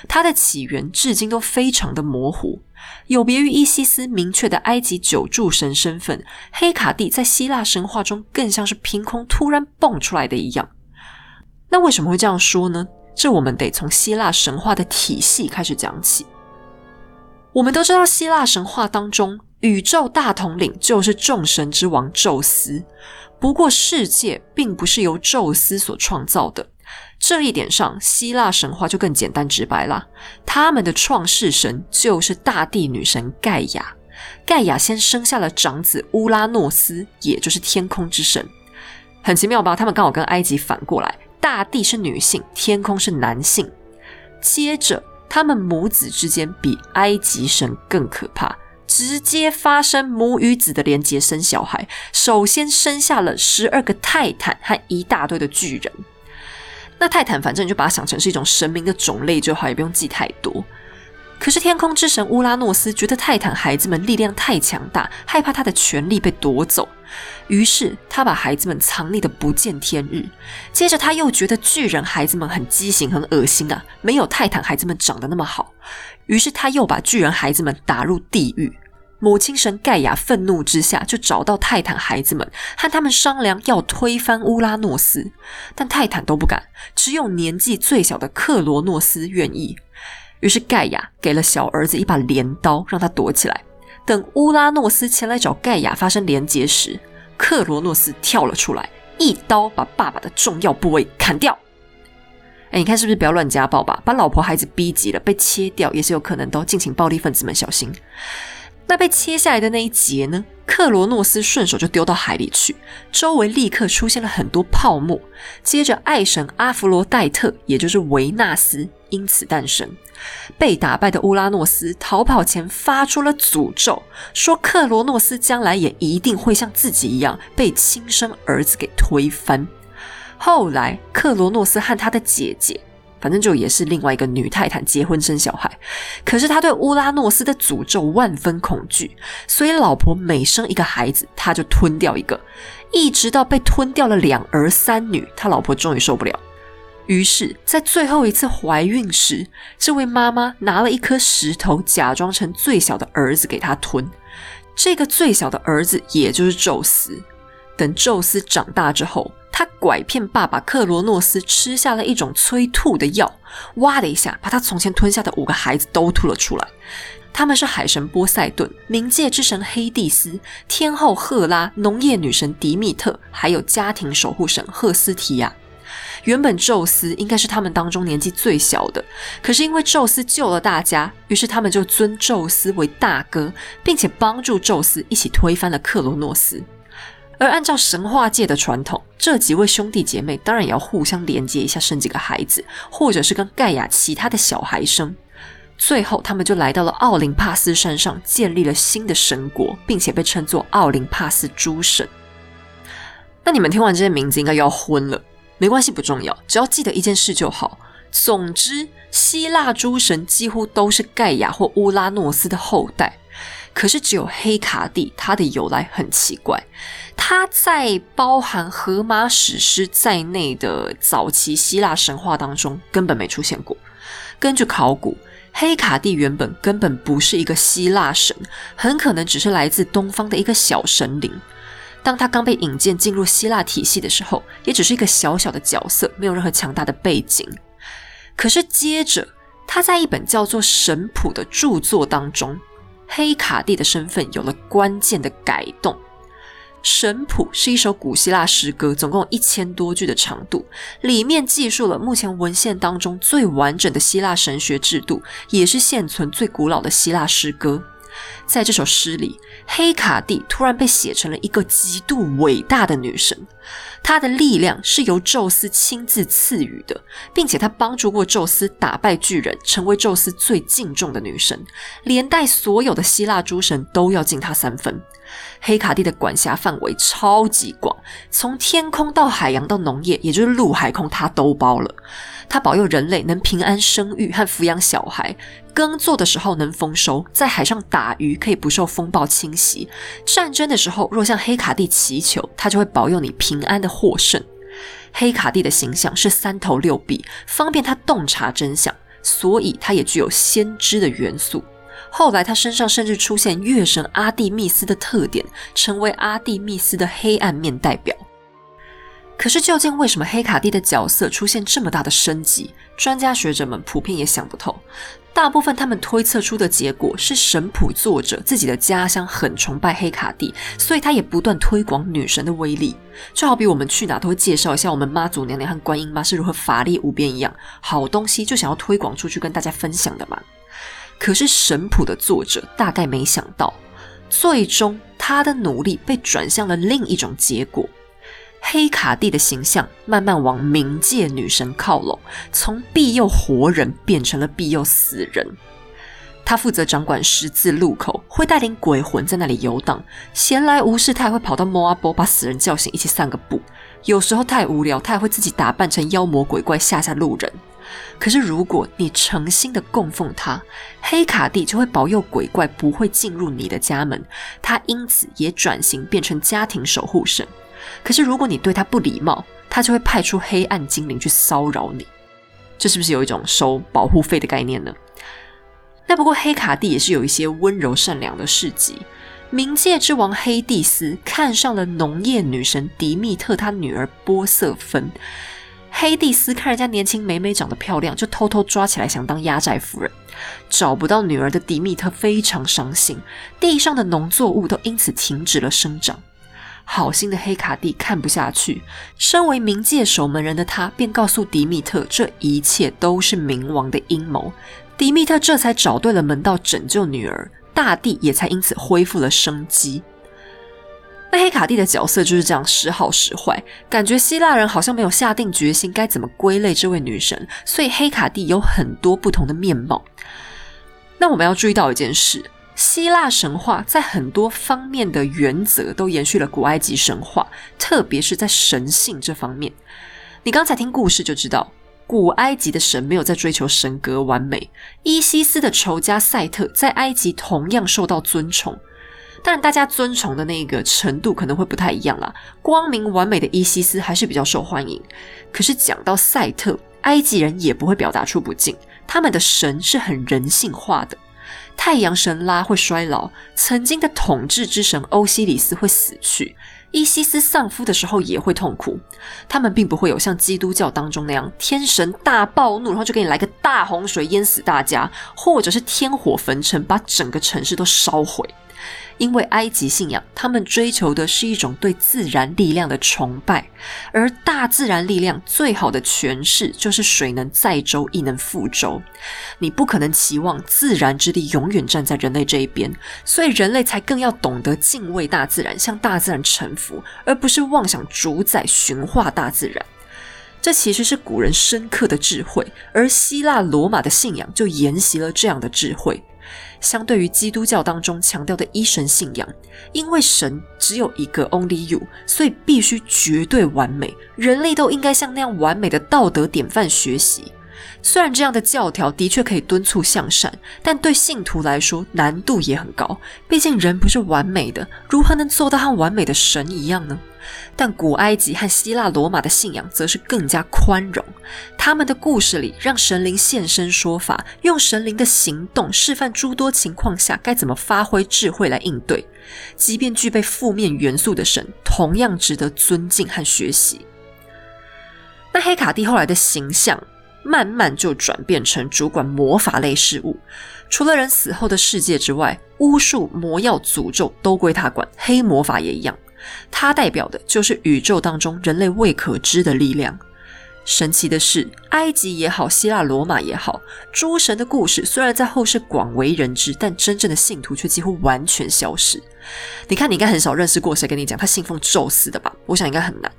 她的起源至今都非常的模糊，有别于伊西斯明确的埃及九柱神身份，黑卡蒂在希腊神话中更像是凭空突然蹦出来的一样。那为什么会这样说呢？这我们得从希腊神话的体系开始讲起。我们都知道，希腊神话当中。宇宙大统领就是众神之王宙斯。不过，世界并不是由宙斯所创造的。这一点上，希腊神话就更简单直白啦。他们的创世神就是大地女神盖亚。盖亚先生下了长子乌拉诺斯，也就是天空之神。很奇妙吧？他们刚好跟埃及反过来，大地是女性，天空是男性。接着，他们母子之间比埃及神更可怕，直接发生母与子的连结，生小孩。首先生下了十二个泰坦和一大堆的巨人。那泰坦，反正你就把它想成是一种神明的种类就好，也不用记太多。可是天空之神乌拉诺斯觉得泰坦孩子们力量太强大，害怕他的权力被夺走，于是他把孩子们藏匿的不见天日。接着他又觉得巨人孩子们很畸形、很恶心啊，没有泰坦孩子们长得那么好，于是他又把巨人孩子们打入地狱。母亲神盖亚愤怒之下，就找到泰坦孩子们，和他们商量要推翻乌拉诺斯，但泰坦都不敢，只有年纪最小的克罗诺斯愿意。于是盖亚给了小儿子一把镰刀，让他躲起来。等乌拉诺斯前来找盖亚发生连结时，克罗诺斯跳了出来，一刀把爸爸的重要部位砍掉。哎，你看是不是不要乱家暴吧？把老婆孩子逼急了，被切掉也是有可能的。敬请暴力分子们小心。那被切下来的那一节呢？克罗诺斯顺手就丢到海里去，周围立刻出现了很多泡沫。接着，爱神阿弗罗戴特，也就是维纳斯，因此诞生。被打败的乌拉诺斯逃跑前发出了诅咒，说克罗诺斯将来也一定会像自己一样被亲生儿子给推翻。后来，克罗诺斯和他的姐姐。反正就也是另外一个女泰坦结婚生小孩，可是他对乌拉诺斯的诅咒万分恐惧，所以老婆每生一个孩子，他就吞掉一个，一直到被吞掉了两儿三女，他老婆终于受不了，于是，在最后一次怀孕时，这位妈妈拿了一颗石头，假装成最小的儿子给他吞，这个最小的儿子也就是宙斯。等宙斯长大之后。他拐骗爸爸克罗诺斯吃下了一种催吐的药，哇的一下把他从前吞下的五个孩子都吐了出来。他们是海神波塞顿、冥界之神黑帝斯、天后赫拉、农业女神迪密特，还有家庭守护神赫斯提亚。原本宙斯应该是他们当中年纪最小的，可是因为宙斯救了大家，于是他们就尊宙斯为大哥，并且帮助宙斯一起推翻了克罗诺斯。而按照神话界的传统，这几位兄弟姐妹当然也要互相连接一下，生几个孩子，或者是跟盖亚其他的小孩生。最后，他们就来到了奥林帕斯山上，建立了新的神国，并且被称作奥林帕斯诸神。那你们听完这些名字，应该要昏了。没关系，不重要，只要记得一件事就好。总之，希腊诸神几乎都是盖亚或乌拉诺斯的后代。可是只有黑卡蒂，它的由来很奇怪。它在包含荷马史诗在内的早期希腊神话当中根本没出现过。根据考古，黑卡蒂原本根本不是一个希腊神，很可能只是来自东方的一个小神灵。当他刚被引荐进入希腊体系的时候，也只是一个小小的角色，没有任何强大的背景。可是接着，他在一本叫做《神谱》的著作当中。黑卡蒂的身份有了关键的改动，《神谱》是一首古希腊诗歌，总共一千多句的长度，里面记述了目前文献当中最完整的希腊神学制度，也是现存最古老的希腊诗歌。在这首诗里，黑卡蒂突然被写成了一个极度伟大的女神。她的力量是由宙斯亲自赐予的，并且她帮助过宙斯打败巨人，成为宙斯最敬重的女神，连带所有的希腊诸神都要敬她三分。黑卡蒂的管辖范围超级广，从天空到海洋到农业，也就是陆海空，它都包了。它保佑人类能平安生育和抚养小孩。耕作的时候能丰收，在海上打鱼可以不受风暴侵袭。战争的时候，若向黑卡蒂祈求，他就会保佑你平安的获胜。黑卡蒂的形象是三头六臂，方便他洞察真相，所以他也具有先知的元素。后来他身上甚至出现月神阿蒂密斯的特点，成为阿蒂密斯的黑暗面代表。可是究竟为什么黑卡蒂的角色出现这么大的升级？专家学者们普遍也想不透。大部分他们推测出的结果是，神谱作者自己的家乡很崇拜黑卡蒂，所以他也不断推广女神的威力。就好比我们去哪都会介绍一下我们妈祖娘娘和观音妈是如何法力无边一样，好东西就想要推广出去跟大家分享的嘛。可是神谱的作者大概没想到，最终他的努力被转向了另一种结果。黑卡蒂的形象慢慢往冥界女神靠拢，从庇佑活人变成了庇佑死人。他负责掌管十字路口，会带领鬼魂在那里游荡。闲来无事，他还会跑到摩阿波把死人叫醒，一起散个步。有时候太无聊，他还会自己打扮成妖魔鬼怪吓吓路人。可是如果你诚心的供奉他，黑卡蒂就会保佑鬼怪不会进入你的家门。他因此也转型变成家庭守护神。可是，如果你对他不礼貌，他就会派出黑暗精灵去骚扰你。这是不是有一种收保护费的概念呢？那不过黑卡蒂也是有一些温柔善良的事迹。冥界之王黑蒂斯看上了农业女神迪密特她女儿波瑟芬。黑蒂斯看人家年轻美美长得漂亮，就偷偷抓起来想当压寨夫人。找不到女儿的迪密特非常伤心，地上的农作物都因此停止了生长。好心的黑卡蒂看不下去，身为冥界守门人的他便告诉迪密特，这一切都是冥王的阴谋。迪密特这才找对了门道，拯救女儿，大地也才因此恢复了生机。黑卡蒂的角色就是这样时好时坏，感觉希腊人好像没有下定决心该怎么归类这位女神，所以黑卡蒂有很多不同的面貌。那我们要注意到一件事。希腊神话在很多方面的原则都延续了古埃及神话，特别是在神性这方面。你刚才听故事就知道，古埃及的神没有在追求神格完美。伊西斯的仇家赛特在埃及同样受到尊崇，但大家尊崇的那个程度可能会不太一样啦。光明完美的伊西斯还是比较受欢迎，可是讲到赛特，埃及人也不会表达出不敬，他们的神是很人性化的。太阳神拉会衰老，曾经的统治之神欧西里斯会死去，伊西斯丧夫的时候也会痛苦。他们并不会有像基督教当中那样，天神大暴怒，然后就给你来个大洪水淹死大家，或者是天火焚城，把整个城市都烧毁。因为埃及信仰，他们追求的是一种对自然力量的崇拜，而大自然力量最好的诠释就是水能载舟，亦能覆舟。你不可能期望自然之力永远站在人类这一边，所以人类才更要懂得敬畏大自然，向大自然臣服，而不是妄想主宰、驯化大自然。这其实是古人深刻的智慧，而希腊罗马的信仰就沿袭了这样的智慧。相对于基督教当中强调的一神信仰，因为神只有一个 Only You，所以必须绝对完美，人类都应该向那样完美的道德典范学习。虽然这样的教条的确可以敦促向善，但对信徒来说难度也很高。毕竟人不是完美的，如何能做到和完美的神一样呢？但古埃及和希腊罗马的信仰则是更加宽容。他们的故事里让神灵现身说法，用神灵的行动示范诸多情况下该怎么发挥智慧来应对。即便具备负面元素的神，同样值得尊敬和学习。那黑卡蒂后来的形象？慢慢就转变成主管魔法类事物，除了人死后的世界之外，巫术、魔药、诅咒都归他管，黑魔法也一样。它代表的就是宇宙当中人类未可知的力量。神奇的是，埃及也好，希腊罗马也好，诸神的故事虽然在后世广为人知，但真正的信徒却几乎完全消失。你看，你应该很少认识过谁跟你讲他信奉宙斯的吧？我想应该很难。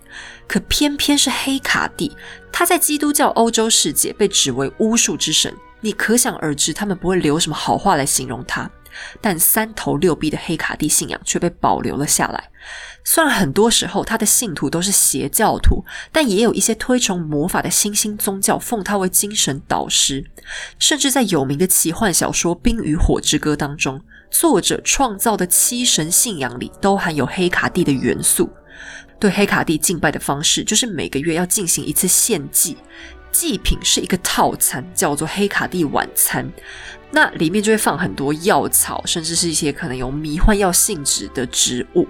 可偏偏是黑卡蒂，他在基督教欧洲世界被指为巫术之神，你可想而知，他们不会留什么好话来形容他。但三头六臂的黑卡蒂信仰却被保留了下来。虽然很多时候他的信徒都是邪教徒，但也有一些推崇魔法的新兴宗教奉他为精神导师。甚至在有名的奇幻小说《冰与火之歌》当中，作者创造的七神信仰里都含有黑卡蒂的元素。对黑卡蒂敬拜的方式，就是每个月要进行一次献祭。祭品是一个套餐，叫做黑卡蒂晚餐。那里面就会放很多药草，甚至是一些可能有迷幻药性质的植物，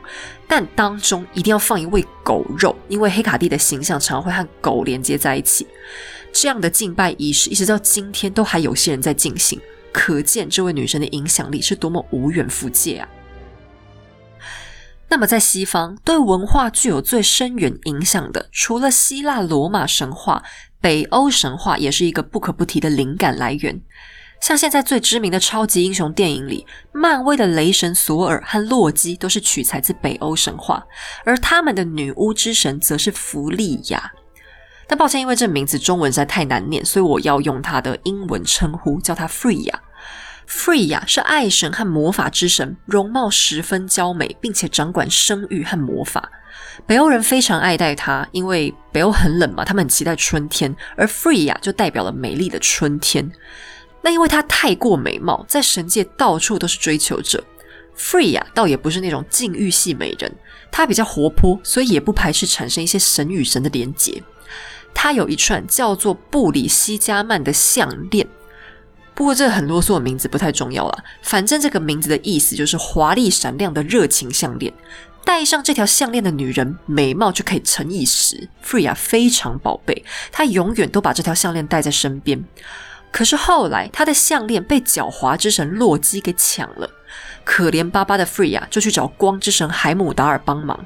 但当中一定要放一味狗肉，因为黑卡蒂的形象常常会和狗连接在一起。这样的敬拜仪式一直到今天都还有些人在进行，可见这位女神的影响力是多么无远弗届啊！那么在西方，对文化具有最深远影响的，除了希腊罗马神话，北欧神话也是一个不可不提的灵感来源。像现在最知名的超级英雄电影里，漫威的雷神索尔和洛基都是取材自北欧神话，而他们的女巫之神则是弗利亚。但抱歉，因为这名字中文实在太难念，所以我要用它的英文称呼，叫它 Freya。Freya 是爱神和魔法之神，容貌十分娇美，并且掌管生育和魔法。北欧人非常爱戴她，因为北欧很冷嘛，他们很期待春天，而 Freya 就代表了美丽的春天。那因为她太过美貌，在神界到处都是追求者。Freya 倒也不是那种禁欲系美人，她比较活泼，所以也不排斥产生一些神与神的连结。她有一串叫做布里希加曼的项链，不过这很啰嗦的名字不太重要了。反正这个名字的意思就是华丽闪亮的热情项链。戴上这条项链的女人，美貌就可以乘以十。Freya 非常宝贝，她永远都把这条项链带在身边。可是后来，她的项链被狡猾之神洛基给抢了。可怜巴巴的 Freya 就去找光之神海姆达尔帮忙。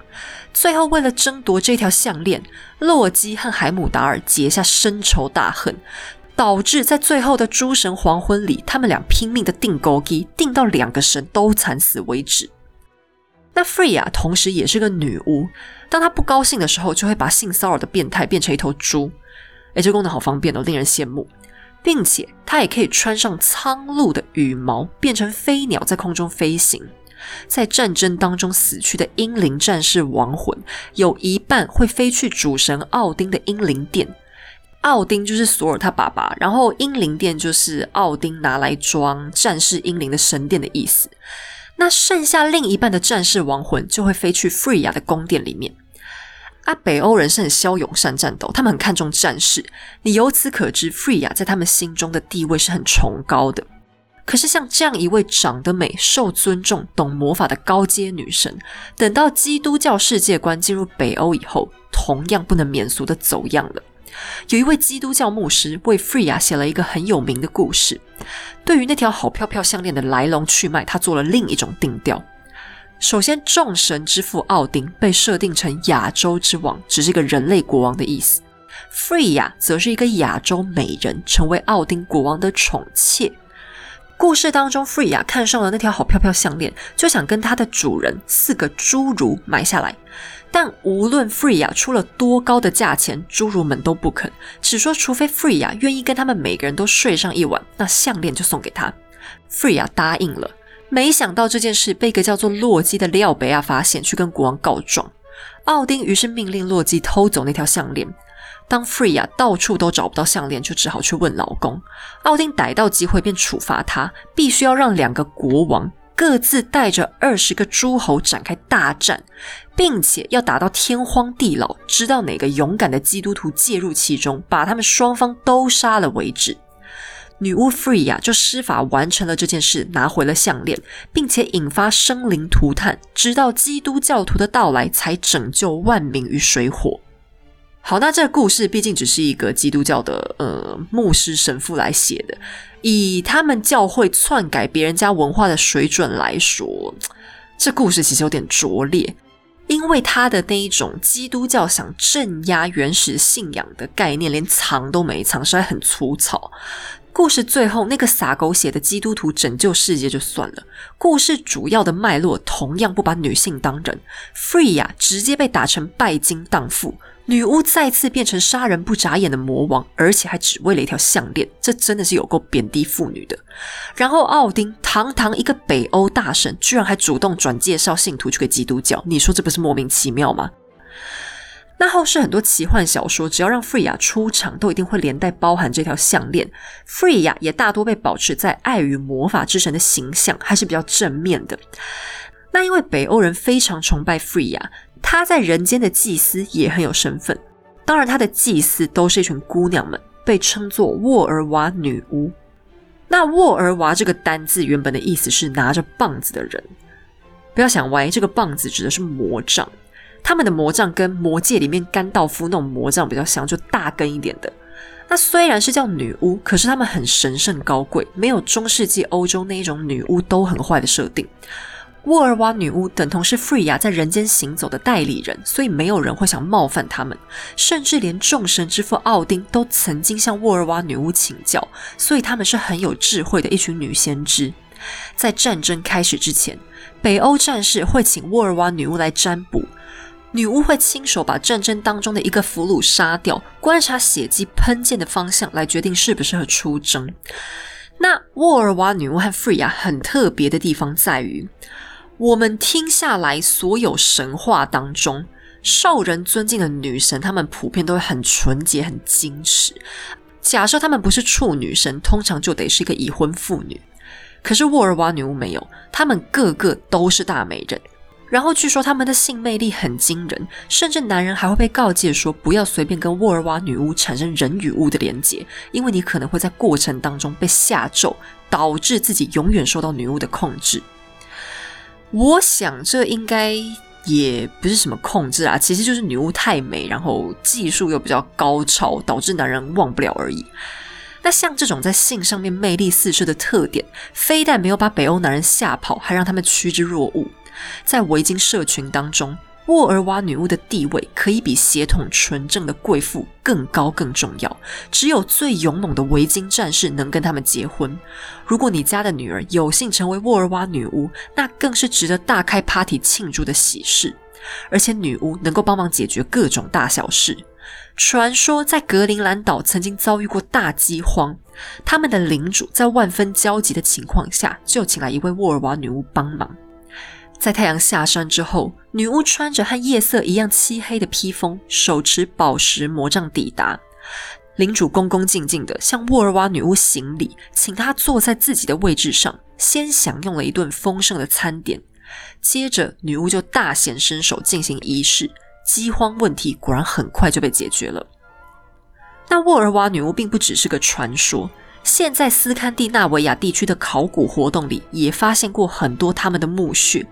最后，为了争夺这条项链，洛基和海姆达尔结下深仇大恨，导致在最后的诸神黄昏里，他们俩拼命的定勾机，定到两个神都惨死为止。那 Freya 同时也是个女巫，当她不高兴的时候，就会把性骚扰的变态变成一头猪。诶，这功能好方便哦，令人羡慕。并且她也可以穿上苍鹭的羽毛，变成飞鸟在空中飞行。在战争当中死去的英灵战士亡魂，有一半会飞去主神奥丁的英灵殿。奥丁就是索尔他爸爸，然后英灵殿就是奥丁拿来装战士英灵的神殿的意思。那剩下另一半的战士亡魂就会飞去 Freya 的宫殿里面。啊，北欧人是很骁勇善战斗，他们很看重战士。你由此可知，Freya 在他们心中的地位是很崇高的。可是，像这样一位长得美、受尊重、懂魔法的高阶女神，等到基督教世界观进入北欧以后，同样不能免俗的走样了。有一位基督教牧师为 Freya 写了一个很有名的故事，对于那条好飘飘项链的来龙去脉，他做了另一种定调。首先，众神之父奥丁被设定成亚洲之王，只是一个人类国王的意思。Freya 则是一个亚洲美人，成为奥丁国王的宠妾。故事当中，Freya 看上了那条好飘飘项链，就想跟它的主人四个侏儒买下来。但无论 Freya 出了多高的价钱，侏儒们都不肯，只说除非 Freya 愿意跟他们每个人都睡上一晚，那项链就送给他。Freya 答应了。没想到这件事被一个叫做洛基的廖贝亚发现，去跟国王告状。奥丁于是命令洛基偷走那条项链。当 Freya 到处都找不到项链，就只好去问老公。奥丁逮到机会便处罚他，必须要让两个国王各自带着二十个诸侯展开大战，并且要打到天荒地老，直到哪个勇敢的基督徒介入其中，把他们双方都杀了为止。女巫 Freya 就施法完成了这件事，拿回了项链，并且引发生灵涂炭，直到基督教徒的到来才拯救万民于水火。好，那这个故事毕竟只是一个基督教的呃牧师神父来写的，以他们教会篡改别人家文化的水准来说，这故事其实有点拙劣，因为他的那一种基督教想镇压原始信仰的概念，连藏都没藏，实在很粗糙。故事最后那个撒狗血的基督徒拯救世界就算了，故事主要的脉络同样不把女性当人。Freya 直接被打成拜金荡妇，女巫再次变成杀人不眨眼的魔王，而且还只为了一条项链，这真的是有够贬低妇女的。然后奥丁堂堂一个北欧大神，居然还主动转介绍信徒去给基督教，你说这不是莫名其妙吗？那后世很多奇幻小说，只要让 Freya 出场，都一定会连带包含这条项链。Freya 也大多被保持在爱与魔法之神的形象，还是比较正面的。那因为北欧人非常崇拜 Freya，他在人间的祭司也很有身份。当然，他的祭司都是一群姑娘们，被称作沃尔瓦女巫。那沃尔瓦这个单字原本的意思是拿着棒子的人。不要想歪，这个棒子指的是魔杖。他们的魔杖跟魔界里面甘道夫那种魔杖比较像，就大根一点的。那虽然是叫女巫，可是他们很神圣高贵，没有中世纪欧洲那一种女巫都很坏的设定。沃尔瓦女巫等同是弗里亚在人间行走的代理人，所以没有人会想冒犯他们，甚至连众神之父奥丁都曾经向沃尔瓦女巫请教，所以他们是很有智慧的一群女先知。在战争开始之前，北欧战士会请沃尔瓦女巫来占卜。女巫会亲手把战争当中的一个俘虏杀掉，观察血迹喷溅的方向来决定适不适合出征。那沃尔瓦女巫和弗里亚很特别的地方在于，我们听下来所有神话当中受人尊敬的女神，她们普遍都会很纯洁、很矜持。假设她们不是处女神，通常就得是一个已婚妇女。可是沃尔瓦女巫没有，她们个个都是大美人。然后据说她们的性魅力很惊人，甚至男人还会被告诫说不要随便跟沃尔瓦女巫产生人与物的连结，因为你可能会在过程当中被下咒，导致自己永远受到女巫的控制。我想这应该也不是什么控制啊，其实就是女巫太美，然后技术又比较高超，导致男人忘不了而已。那像这种在性上面魅力四射的特点，非但没有把北欧男人吓跑，还让他们趋之若鹜。在维京社群当中，沃尔瓦女巫的地位可以比血统纯正的贵妇更高更重要。只有最勇猛的维京战士能跟他们结婚。如果你家的女儿有幸成为沃尔瓦女巫，那更是值得大开 party 庆祝的喜事。而且女巫能够帮忙解决各种大小事。传说在格陵兰岛曾经遭遇过大饥荒，他们的领主在万分焦急的情况下，就请来一位沃尔瓦女巫帮忙。在太阳下山之后，女巫穿着和夜色一样漆黑的披风，手持宝石魔杖抵达。领主恭恭敬敬地向沃尔瓦女巫行礼，请她坐在自己的位置上，先享用了一顿丰盛的餐点。接着，女巫就大显身手进行仪式，饥荒问题果然很快就被解决了。那沃尔瓦女巫并不只是个传说。现在斯堪的纳维亚地区的考古活动里，也发现过很多他们的墓穴。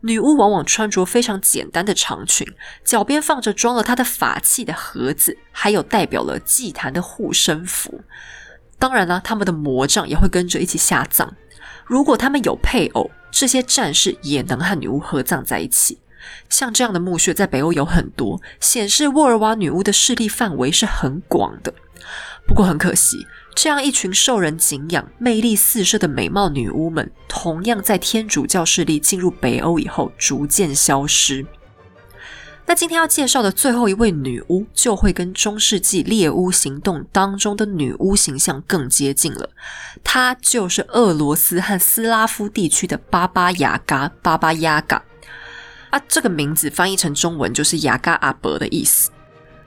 女巫往往穿着非常简单的长裙，脚边放着装了她的法器的盒子，还有代表了祭坛的护身符。当然了，他们的魔杖也会跟着一起下葬。如果他们有配偶，这些战士也能和女巫合葬在一起。像这样的墓穴在北欧有很多，显示沃尔瓦女巫的势力范围是很广的。不过很可惜。这样一群受人敬仰、魅力四射的美貌女巫们，同样在天主教势力进入北欧以后逐渐消失。那今天要介绍的最后一位女巫，就会跟中世纪猎巫行动当中的女巫形象更接近了。她就是俄罗斯和斯拉夫地区的巴巴雅嘎（巴巴雅嘎）啊，这个名字翻译成中文就是“雅嘎阿伯”的意思。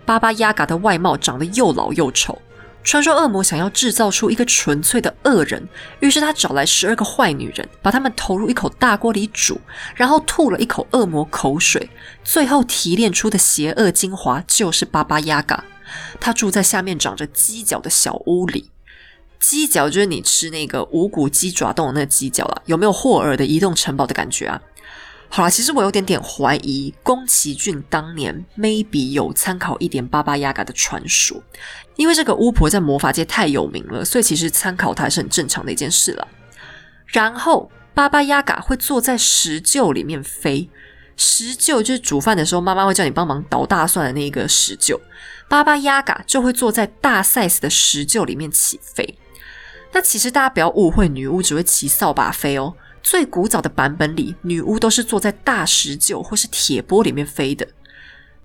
巴巴雅嘎的外貌长得又老又丑。传说恶魔想要制造出一个纯粹的恶人，于是他找来十二个坏女人，把他们投入一口大锅里煮，然后吐了一口恶魔口水，最后提炼出的邪恶精华就是巴巴亚嘎。他住在下面长着鸡脚的小屋里，鸡脚就是你吃那个无骨鸡爪冻的那个鸡脚了，有没有霍尔的移动城堡的感觉啊？好了，其实我有点点怀疑，宫崎骏当年 maybe 有参考一点巴巴亚嘎的传说，因为这个巫婆在魔法界太有名了，所以其实参考她是很正常的一件事了。然后巴巴亚嘎会坐在石臼里面飞，石臼就是煮饭的时候妈妈会叫你帮忙捣大蒜的那个石臼，巴巴亚嘎就会坐在大 size 的石臼里面起飞。那其实大家不要误会，女巫只会骑扫把飞哦。最古早的版本里，女巫都是坐在大石臼或是铁钵里面飞的。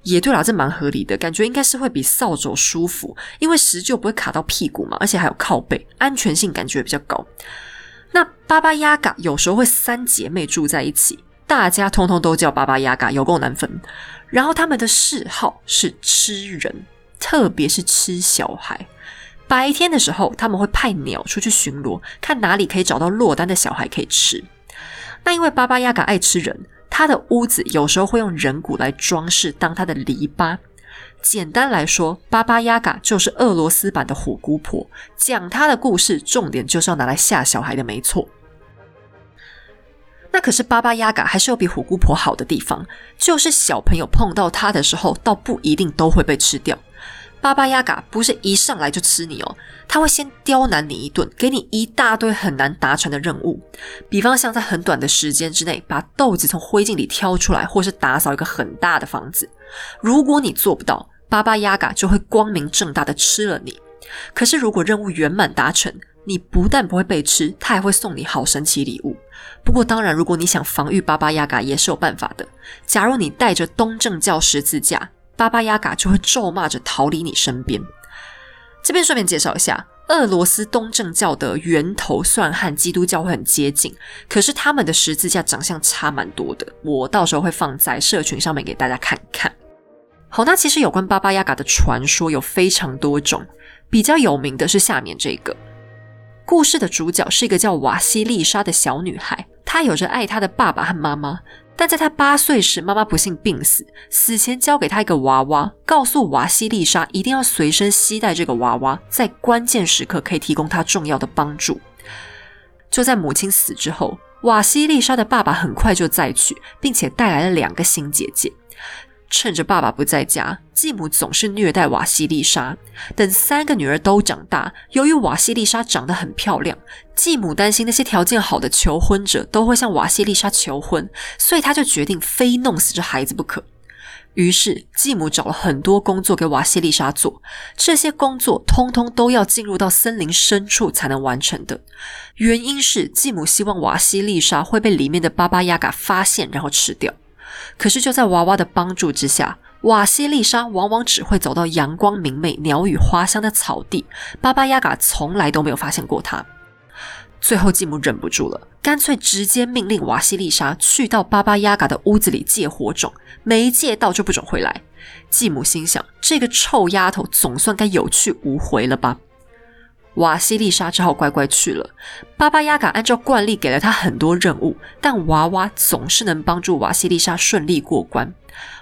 也对啦，这蛮合理的，感觉应该是会比扫帚舒服，因为石臼不会卡到屁股嘛，而且还有靠背，安全性感觉比较高。那巴巴亚嘎有时候会三姐妹住在一起，大家通通都叫巴巴亚嘎，有够难分。然后他们的嗜好是吃人，特别是吃小孩。白天的时候，他们会派鸟出去巡逻，看哪里可以找到落单的小孩可以吃。那因为巴巴亚嘎爱吃人，他的屋子有时候会用人骨来装饰，当他的篱笆。简单来说，巴巴亚嘎就是俄罗斯版的虎姑婆，讲她的故事，重点就是要拿来吓小孩的，没错。那可是巴巴亚嘎还是有比虎姑婆好的地方，就是小朋友碰到它的时候，倒不一定都会被吃掉。巴巴亚嘎不是一上来就吃你哦，他会先刁难你一顿，给你一大堆很难达成的任务，比方像在很短的时间之内把豆子从灰烬里挑出来，或是打扫一个很大的房子。如果你做不到，巴巴亚嘎就会光明正大的吃了你。可是如果任务圆满达成，你不但不会被吃，他还会送你好神奇礼物。不过当然，如果你想防御巴巴亚嘎，也是有办法的。假如你带着东正教十字架。巴巴亚嘎就会咒骂着逃离你身边。这边顺便介绍一下，俄罗斯东正教的源头虽然和基督教会很接近，可是他们的十字架长相差蛮多的。我到时候会放在社群上面给大家看看。好，那其实有关巴巴亚嘎的传说有非常多种，比较有名的是下面这个故事的主角是一个叫瓦西丽莎的小女孩，她有着爱她的爸爸和妈妈。但在他八岁时，妈妈不幸病死，死前交给他一个娃娃，告诉瓦西丽莎一定要随身携带这个娃娃，在关键时刻可以提供他重要的帮助。就在母亲死之后，瓦西丽莎的爸爸很快就再娶，并且带来了两个新姐姐。趁着爸爸不在家，继母总是虐待瓦西丽莎。等三个女儿都长大，由于瓦西丽莎长得很漂亮，继母担心那些条件好的求婚者都会向瓦西丽莎求婚，所以他就决定非弄死这孩子不可。于是继母找了很多工作给瓦西丽莎做，这些工作通通都要进入到森林深处才能完成的。原因是继母希望瓦西丽莎会被里面的巴巴亚嘎发现，然后吃掉。可是就在娃娃的帮助之下，瓦西丽莎往往只会走到阳光明媚、鸟语花香的草地，巴巴亚嘎从来都没有发现过她。最后继母忍不住了，干脆直接命令瓦西丽莎去到巴巴亚嘎的屋子里借火种，没借到就不准回来。继母心想，这个臭丫头总算该有去无回了吧。瓦西丽莎只好乖乖去了。巴巴亚嘎按照惯例给了她很多任务，但娃娃总是能帮助瓦西丽莎顺利过关。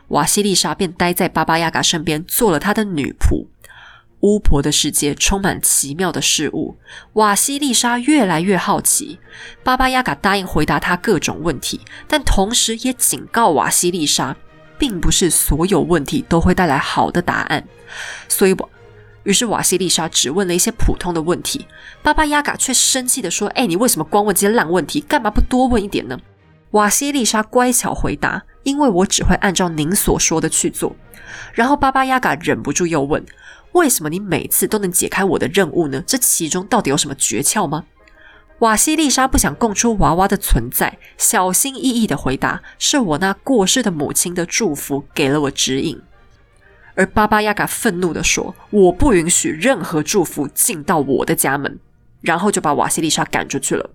瓦西丽莎便待在巴巴亚嘎身边，做了她的女仆。巫婆的世界充满奇妙的事物，瓦西丽莎越来越好奇。巴巴亚嘎答应回答她各种问题，但同时也警告瓦西丽莎，并不是所有问题都会带来好的答案。所以，我。于是瓦西丽莎只问了一些普通的问题，巴巴亚嘎却生气地说：“哎，你为什么光问这些烂问题？干嘛不多问一点呢？”瓦西丽莎乖巧回答：“因为我只会按照您所说的去做。”然后巴巴亚嘎忍不住又问：“为什么你每次都能解开我的任务呢？这其中到底有什么诀窍吗？”瓦西丽莎不想供出娃娃的存在，小心翼翼地回答：“是我那过世的母亲的祝福给了我指引。”而巴巴亚嘎愤怒地说：“我不允许任何祝福进到我的家门。”然后就把瓦西丽莎赶出去了。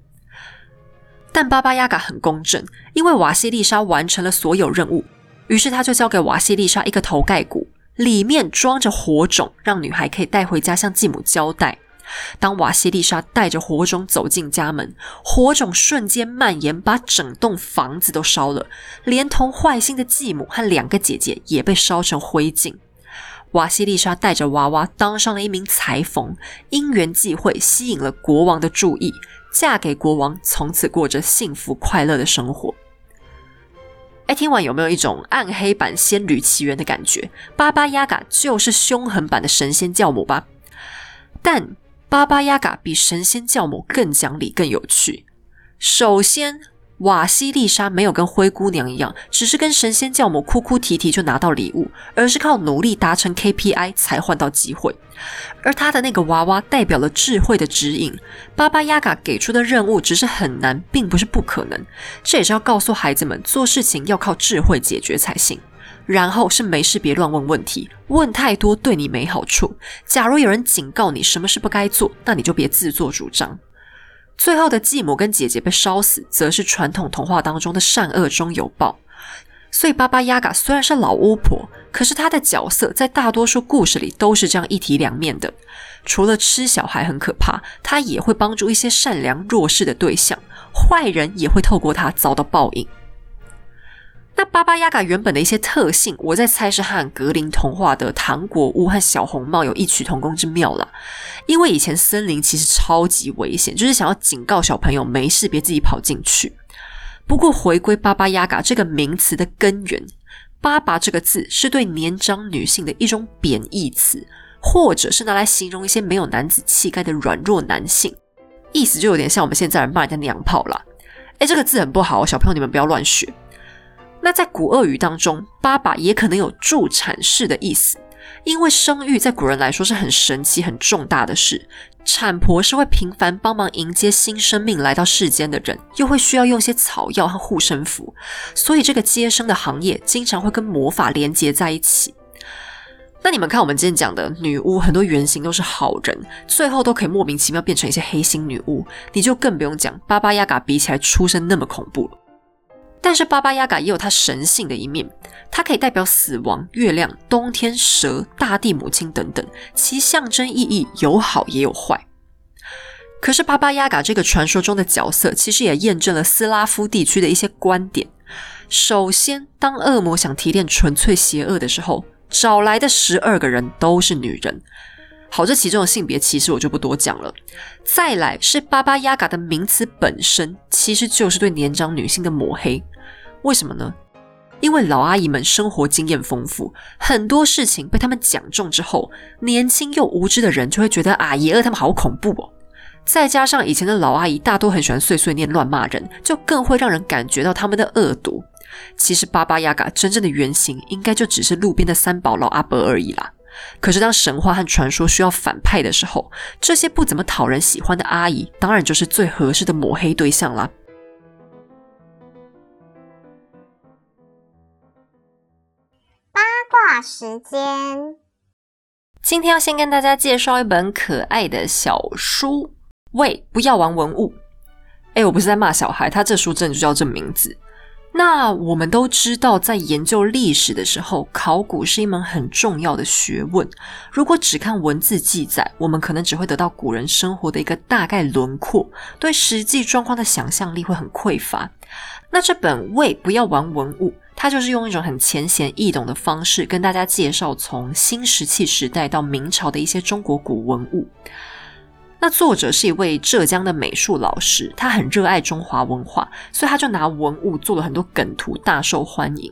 但巴巴亚嘎很公正，因为瓦西丽莎完成了所有任务，于是他就交给瓦西丽莎一个头盖骨，里面装着火种，让女孩可以带回家向继母交代。当瓦西丽莎带着火种走进家门，火种瞬间蔓延，把整栋房子都烧了，连同坏心的继母和两个姐姐也被烧成灰烬。瓦西丽莎带着娃娃当上了一名裁缝，因缘际会吸引了国王的注意，嫁给国王，从此过着幸福快乐的生活。哎，听完有没有一种暗黑版《仙女奇缘》的感觉？巴巴亚嘎就是凶狠版的神仙教母吧？但巴巴亚嘎比神仙教母更讲理、更有趣。首先。瓦西丽莎没有跟灰姑娘一样，只是跟神仙教母哭哭啼啼就拿到礼物，而是靠努力达成 KPI 才换到机会。而她的那个娃娃代表了智慧的指引。巴巴亚嘎给出的任务只是很难，并不是不可能。这也是要告诉孩子们，做事情要靠智慧解决才行。然后是没事别乱问问题，问太多对你没好处。假如有人警告你什么事不该做，那你就别自作主张。最后的继母跟姐姐被烧死，则是传统童话当中的善恶终有报。所以巴巴亚嘎虽然是老巫婆，可是她的角色在大多数故事里都是这样一体两面的。除了吃小孩很可怕，她也会帮助一些善良弱势的对象，坏人也会透过她遭到报应。那巴巴亚嘎原本的一些特性，我在猜是和格林童话的糖果屋和小红帽有异曲同工之妙啦。因为以前森林其实超级危险，就是想要警告小朋友没事别自己跑进去。不过回归巴巴亚嘎这个名词的根源，巴巴这个字是对年长女性的一种贬义词，或者是拿来形容一些没有男子气概的软弱男性，意思就有点像我们现在人骂人家娘炮啦。哎，这个字很不好，小朋友你们不要乱学。那在古鄂语当中，爸爸也可能有助产士的意思，因为生育在古人来说是很神奇、很重大的事。产婆是会频繁帮忙迎接新生命来到世间的人，又会需要用些草药和护身符，所以这个接生的行业经常会跟魔法连接在一起。那你们看，我们今天讲的女巫，很多原型都是好人，最后都可以莫名其妙变成一些黑心女巫，你就更不用讲巴巴亚嘎比起来出身那么恐怖了。但是巴巴亚嘎也有它神性的一面，它可以代表死亡、月亮、冬天、蛇、大地母亲等等，其象征意义有好也有坏。可是巴巴亚嘎这个传说中的角色，其实也验证了斯拉夫地区的一些观点。首先，当恶魔想提炼纯粹邪恶的时候，找来的十二个人都是女人。好，这其中的性别歧视我就不多讲了。再来是巴巴亚嘎的名词本身，其实就是对年长女性的抹黑。为什么呢？因为老阿姨们生活经验丰富，很多事情被他们讲中之后，年轻又无知的人就会觉得啊，爷儿他们好恐怖哦。再加上以前的老阿姨大多很喜欢碎碎念、乱骂人，就更会让人感觉到他们的恶毒。其实巴巴亚嘎真正的原型，应该就只是路边的三宝老阿伯而已啦。可是，当神话和传说需要反派的时候，这些不怎么讨人喜欢的阿姨，当然就是最合适的抹黑对象啦。八卦时间，今天要先跟大家介绍一本可爱的小书。喂，不要玩文物！哎，我不是在骂小孩，他这书真的就叫这名字。那我们都知道，在研究历史的时候，考古是一门很重要的学问。如果只看文字记载，我们可能只会得到古人生活的一个大概轮廓，对实际状况的想象力会很匮乏。那这本《为不要玩文物》，他就是用一种很浅显易懂的方式，跟大家介绍从新石器时代到明朝的一些中国古文物。那作者是一位浙江的美术老师，他很热爱中华文化，所以他就拿文物做了很多梗图，大受欢迎。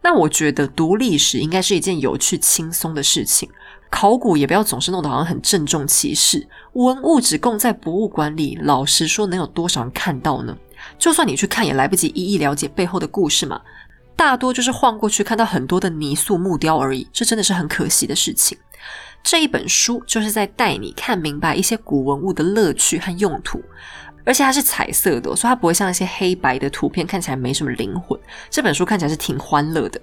那我觉得读历史应该是一件有趣、轻松的事情，考古也不要总是弄得好像很郑重其事。文物只供在博物馆里，老实说，能有多少人看到呢？就算你去看，也来不及一一了解背后的故事嘛。大多就是晃过去看到很多的泥塑木雕而已，这真的是很可惜的事情。这一本书就是在带你看明白一些古文物的乐趣和用途，而且它是彩色的，所以它不会像一些黑白的图片看起来没什么灵魂。这本书看起来是挺欢乐的。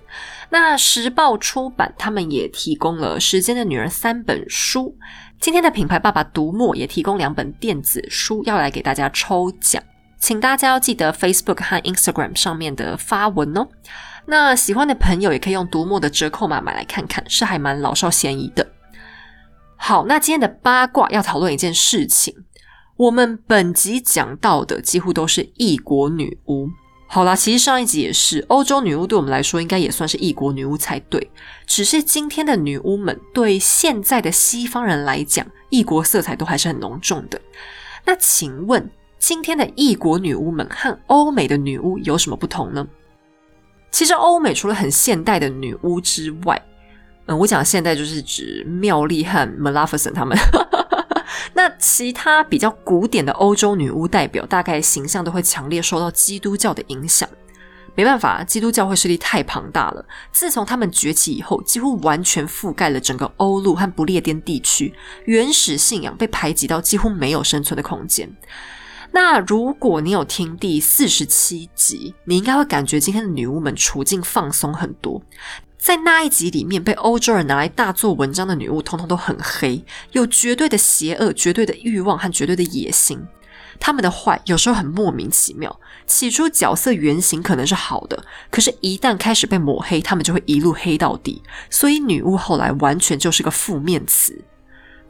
那时报出版他们也提供了《时间的女儿》三本书，今天的品牌爸爸读墨也提供两本电子书要来给大家抽奖，请大家要记得 Facebook 和 Instagram 上面的发文哦。那喜欢的朋友也可以用读墨的折扣码买来看看，是还蛮老少咸宜的。好，那今天的八卦要讨论一件事情。我们本集讲到的几乎都是异国女巫。好啦，其实上一集也是欧洲女巫，对我们来说应该也算是异国女巫才对。只是今天的女巫们对现在的西方人来讲，异国色彩都还是很浓重的。那请问，今天的异国女巫们和欧美的女巫有什么不同呢？其实，欧美除了很现代的女巫之外，嗯，我讲现代就是指妙丽和 Maleficent 他们。那其他比较古典的欧洲女巫代表，大概形象都会强烈受到基督教的影响。没办法，基督教会势力太庞大了。自从他们崛起以后，几乎完全覆盖了整个欧陆和不列颠地区，原始信仰被排挤到几乎没有生存的空间。那如果你有听第四十七集，你应该会感觉今天的女巫们处境放松很多。在那一集里面，被欧洲人拿来大做文章的女巫，通通都很黑，有绝对的邪恶、绝对的欲望和绝对的野心。他们的坏有时候很莫名其妙。起初角色原型可能是好的，可是，一旦开始被抹黑，他们就会一路黑到底。所以，女巫后来完全就是个负面词。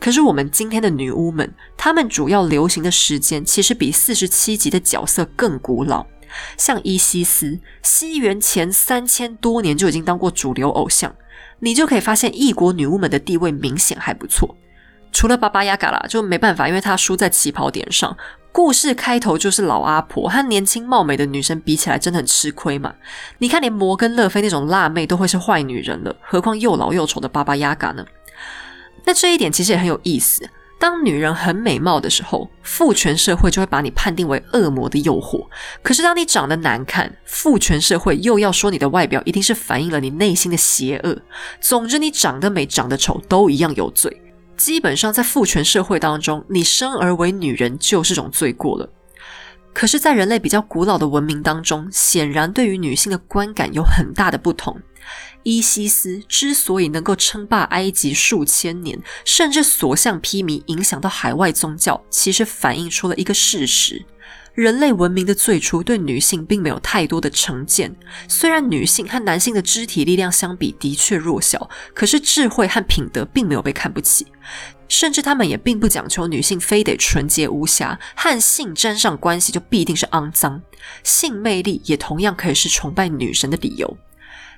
可是，我们今天的女巫们，她们主要流行的时间其实比四十七集的角色更古老。像伊西斯，西元前三千多年就已经当过主流偶像，你就可以发现异国女巫们的地位明显还不错。除了巴巴亚嘎啦，就没办法，因为她输在起跑点上。故事开头就是老阿婆和年轻貌美的女生比起来，真的很吃亏嘛。你看，连摩根勒菲那种辣妹都会是坏女人了，何况又老又丑的巴巴亚嘎呢？那这一点其实也很有意思。当女人很美貌的时候，父权社会就会把你判定为恶魔的诱惑；可是当你长得难看，父权社会又要说你的外表一定是反映了你内心的邪恶。总之，你长得美、长得丑都一样有罪。基本上，在父权社会当中，你生而为女人就是种罪过了。可是，在人类比较古老的文明当中，显然对于女性的观感有很大的不同。伊西斯之所以能够称霸埃及数千年，甚至所向披靡，影响到海外宗教，其实反映出了一个事实：人类文明的最初对女性并没有太多的成见。虽然女性和男性的肢体力量相比的确弱小，可是智慧和品德并没有被看不起，甚至他们也并不讲求女性非得纯洁无瑕，和性沾上关系就必定是肮脏。性魅力也同样可以是崇拜女神的理由。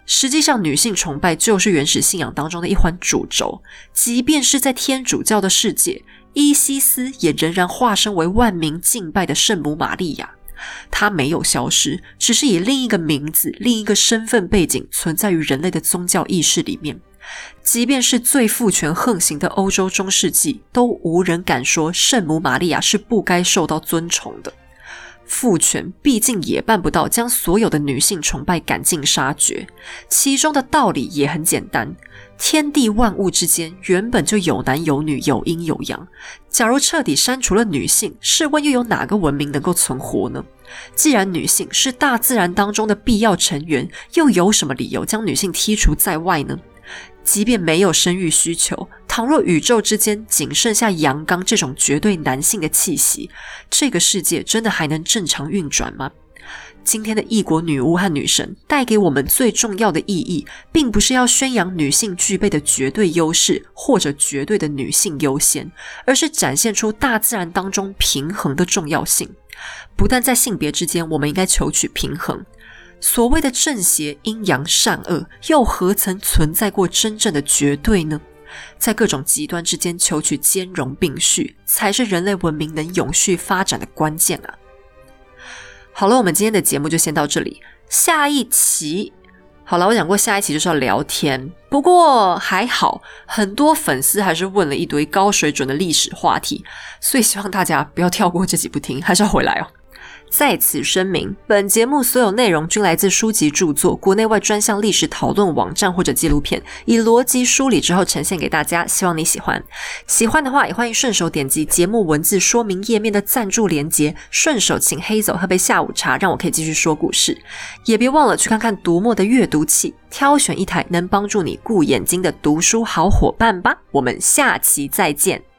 实际上，女性崇拜就是原始信仰当中的一环主轴。即便是在天主教的世界，伊西斯也仍然化身为万民敬拜的圣母玛利亚。她没有消失，只是以另一个名字、另一个身份背景存在于人类的宗教意识里面。即便是最父权横行的欧洲中世纪，都无人敢说圣母玛利亚是不该受到尊崇的。父权毕竟也办不到将所有的女性崇拜赶尽杀绝，其中的道理也很简单：天地万物之间原本就有男有女，有阴有阳。假如彻底删除了女性，试问又有哪个文明能够存活呢？既然女性是大自然当中的必要成员，又有什么理由将女性剔除在外呢？即便没有生育需求，倘若宇宙之间仅剩下阳刚这种绝对男性的气息，这个世界真的还能正常运转吗？今天的异国女巫和女神带给我们最重要的意义，并不是要宣扬女性具备的绝对优势或者绝对的女性优先，而是展现出大自然当中平衡的重要性。不但在性别之间，我们应该求取平衡。所谓的正邪、阴阳、善恶，又何曾存在过真正的绝对呢？在各种极端之间求取兼容并蓄，才是人类文明能永续发展的关键啊！好了，我们今天的节目就先到这里。下一期，好了，我讲过下一期就是要聊天，不过还好，很多粉丝还是问了一堆高水准的历史话题，所以希望大家不要跳过这几部听，还是要回来哦。在此声明，本节目所有内容均来自书籍著作、国内外专项历史讨论网站或者纪录片，以逻辑梳理之后呈现给大家，希望你喜欢。喜欢的话，也欢迎顺手点击节目文字说明页面的赞助连结，顺手请黑走喝杯下午茶，让我可以继续说故事。也别忘了去看看读墨的阅读器，挑选一台能帮助你顾眼睛的读书好伙伴吧。我们下期再见。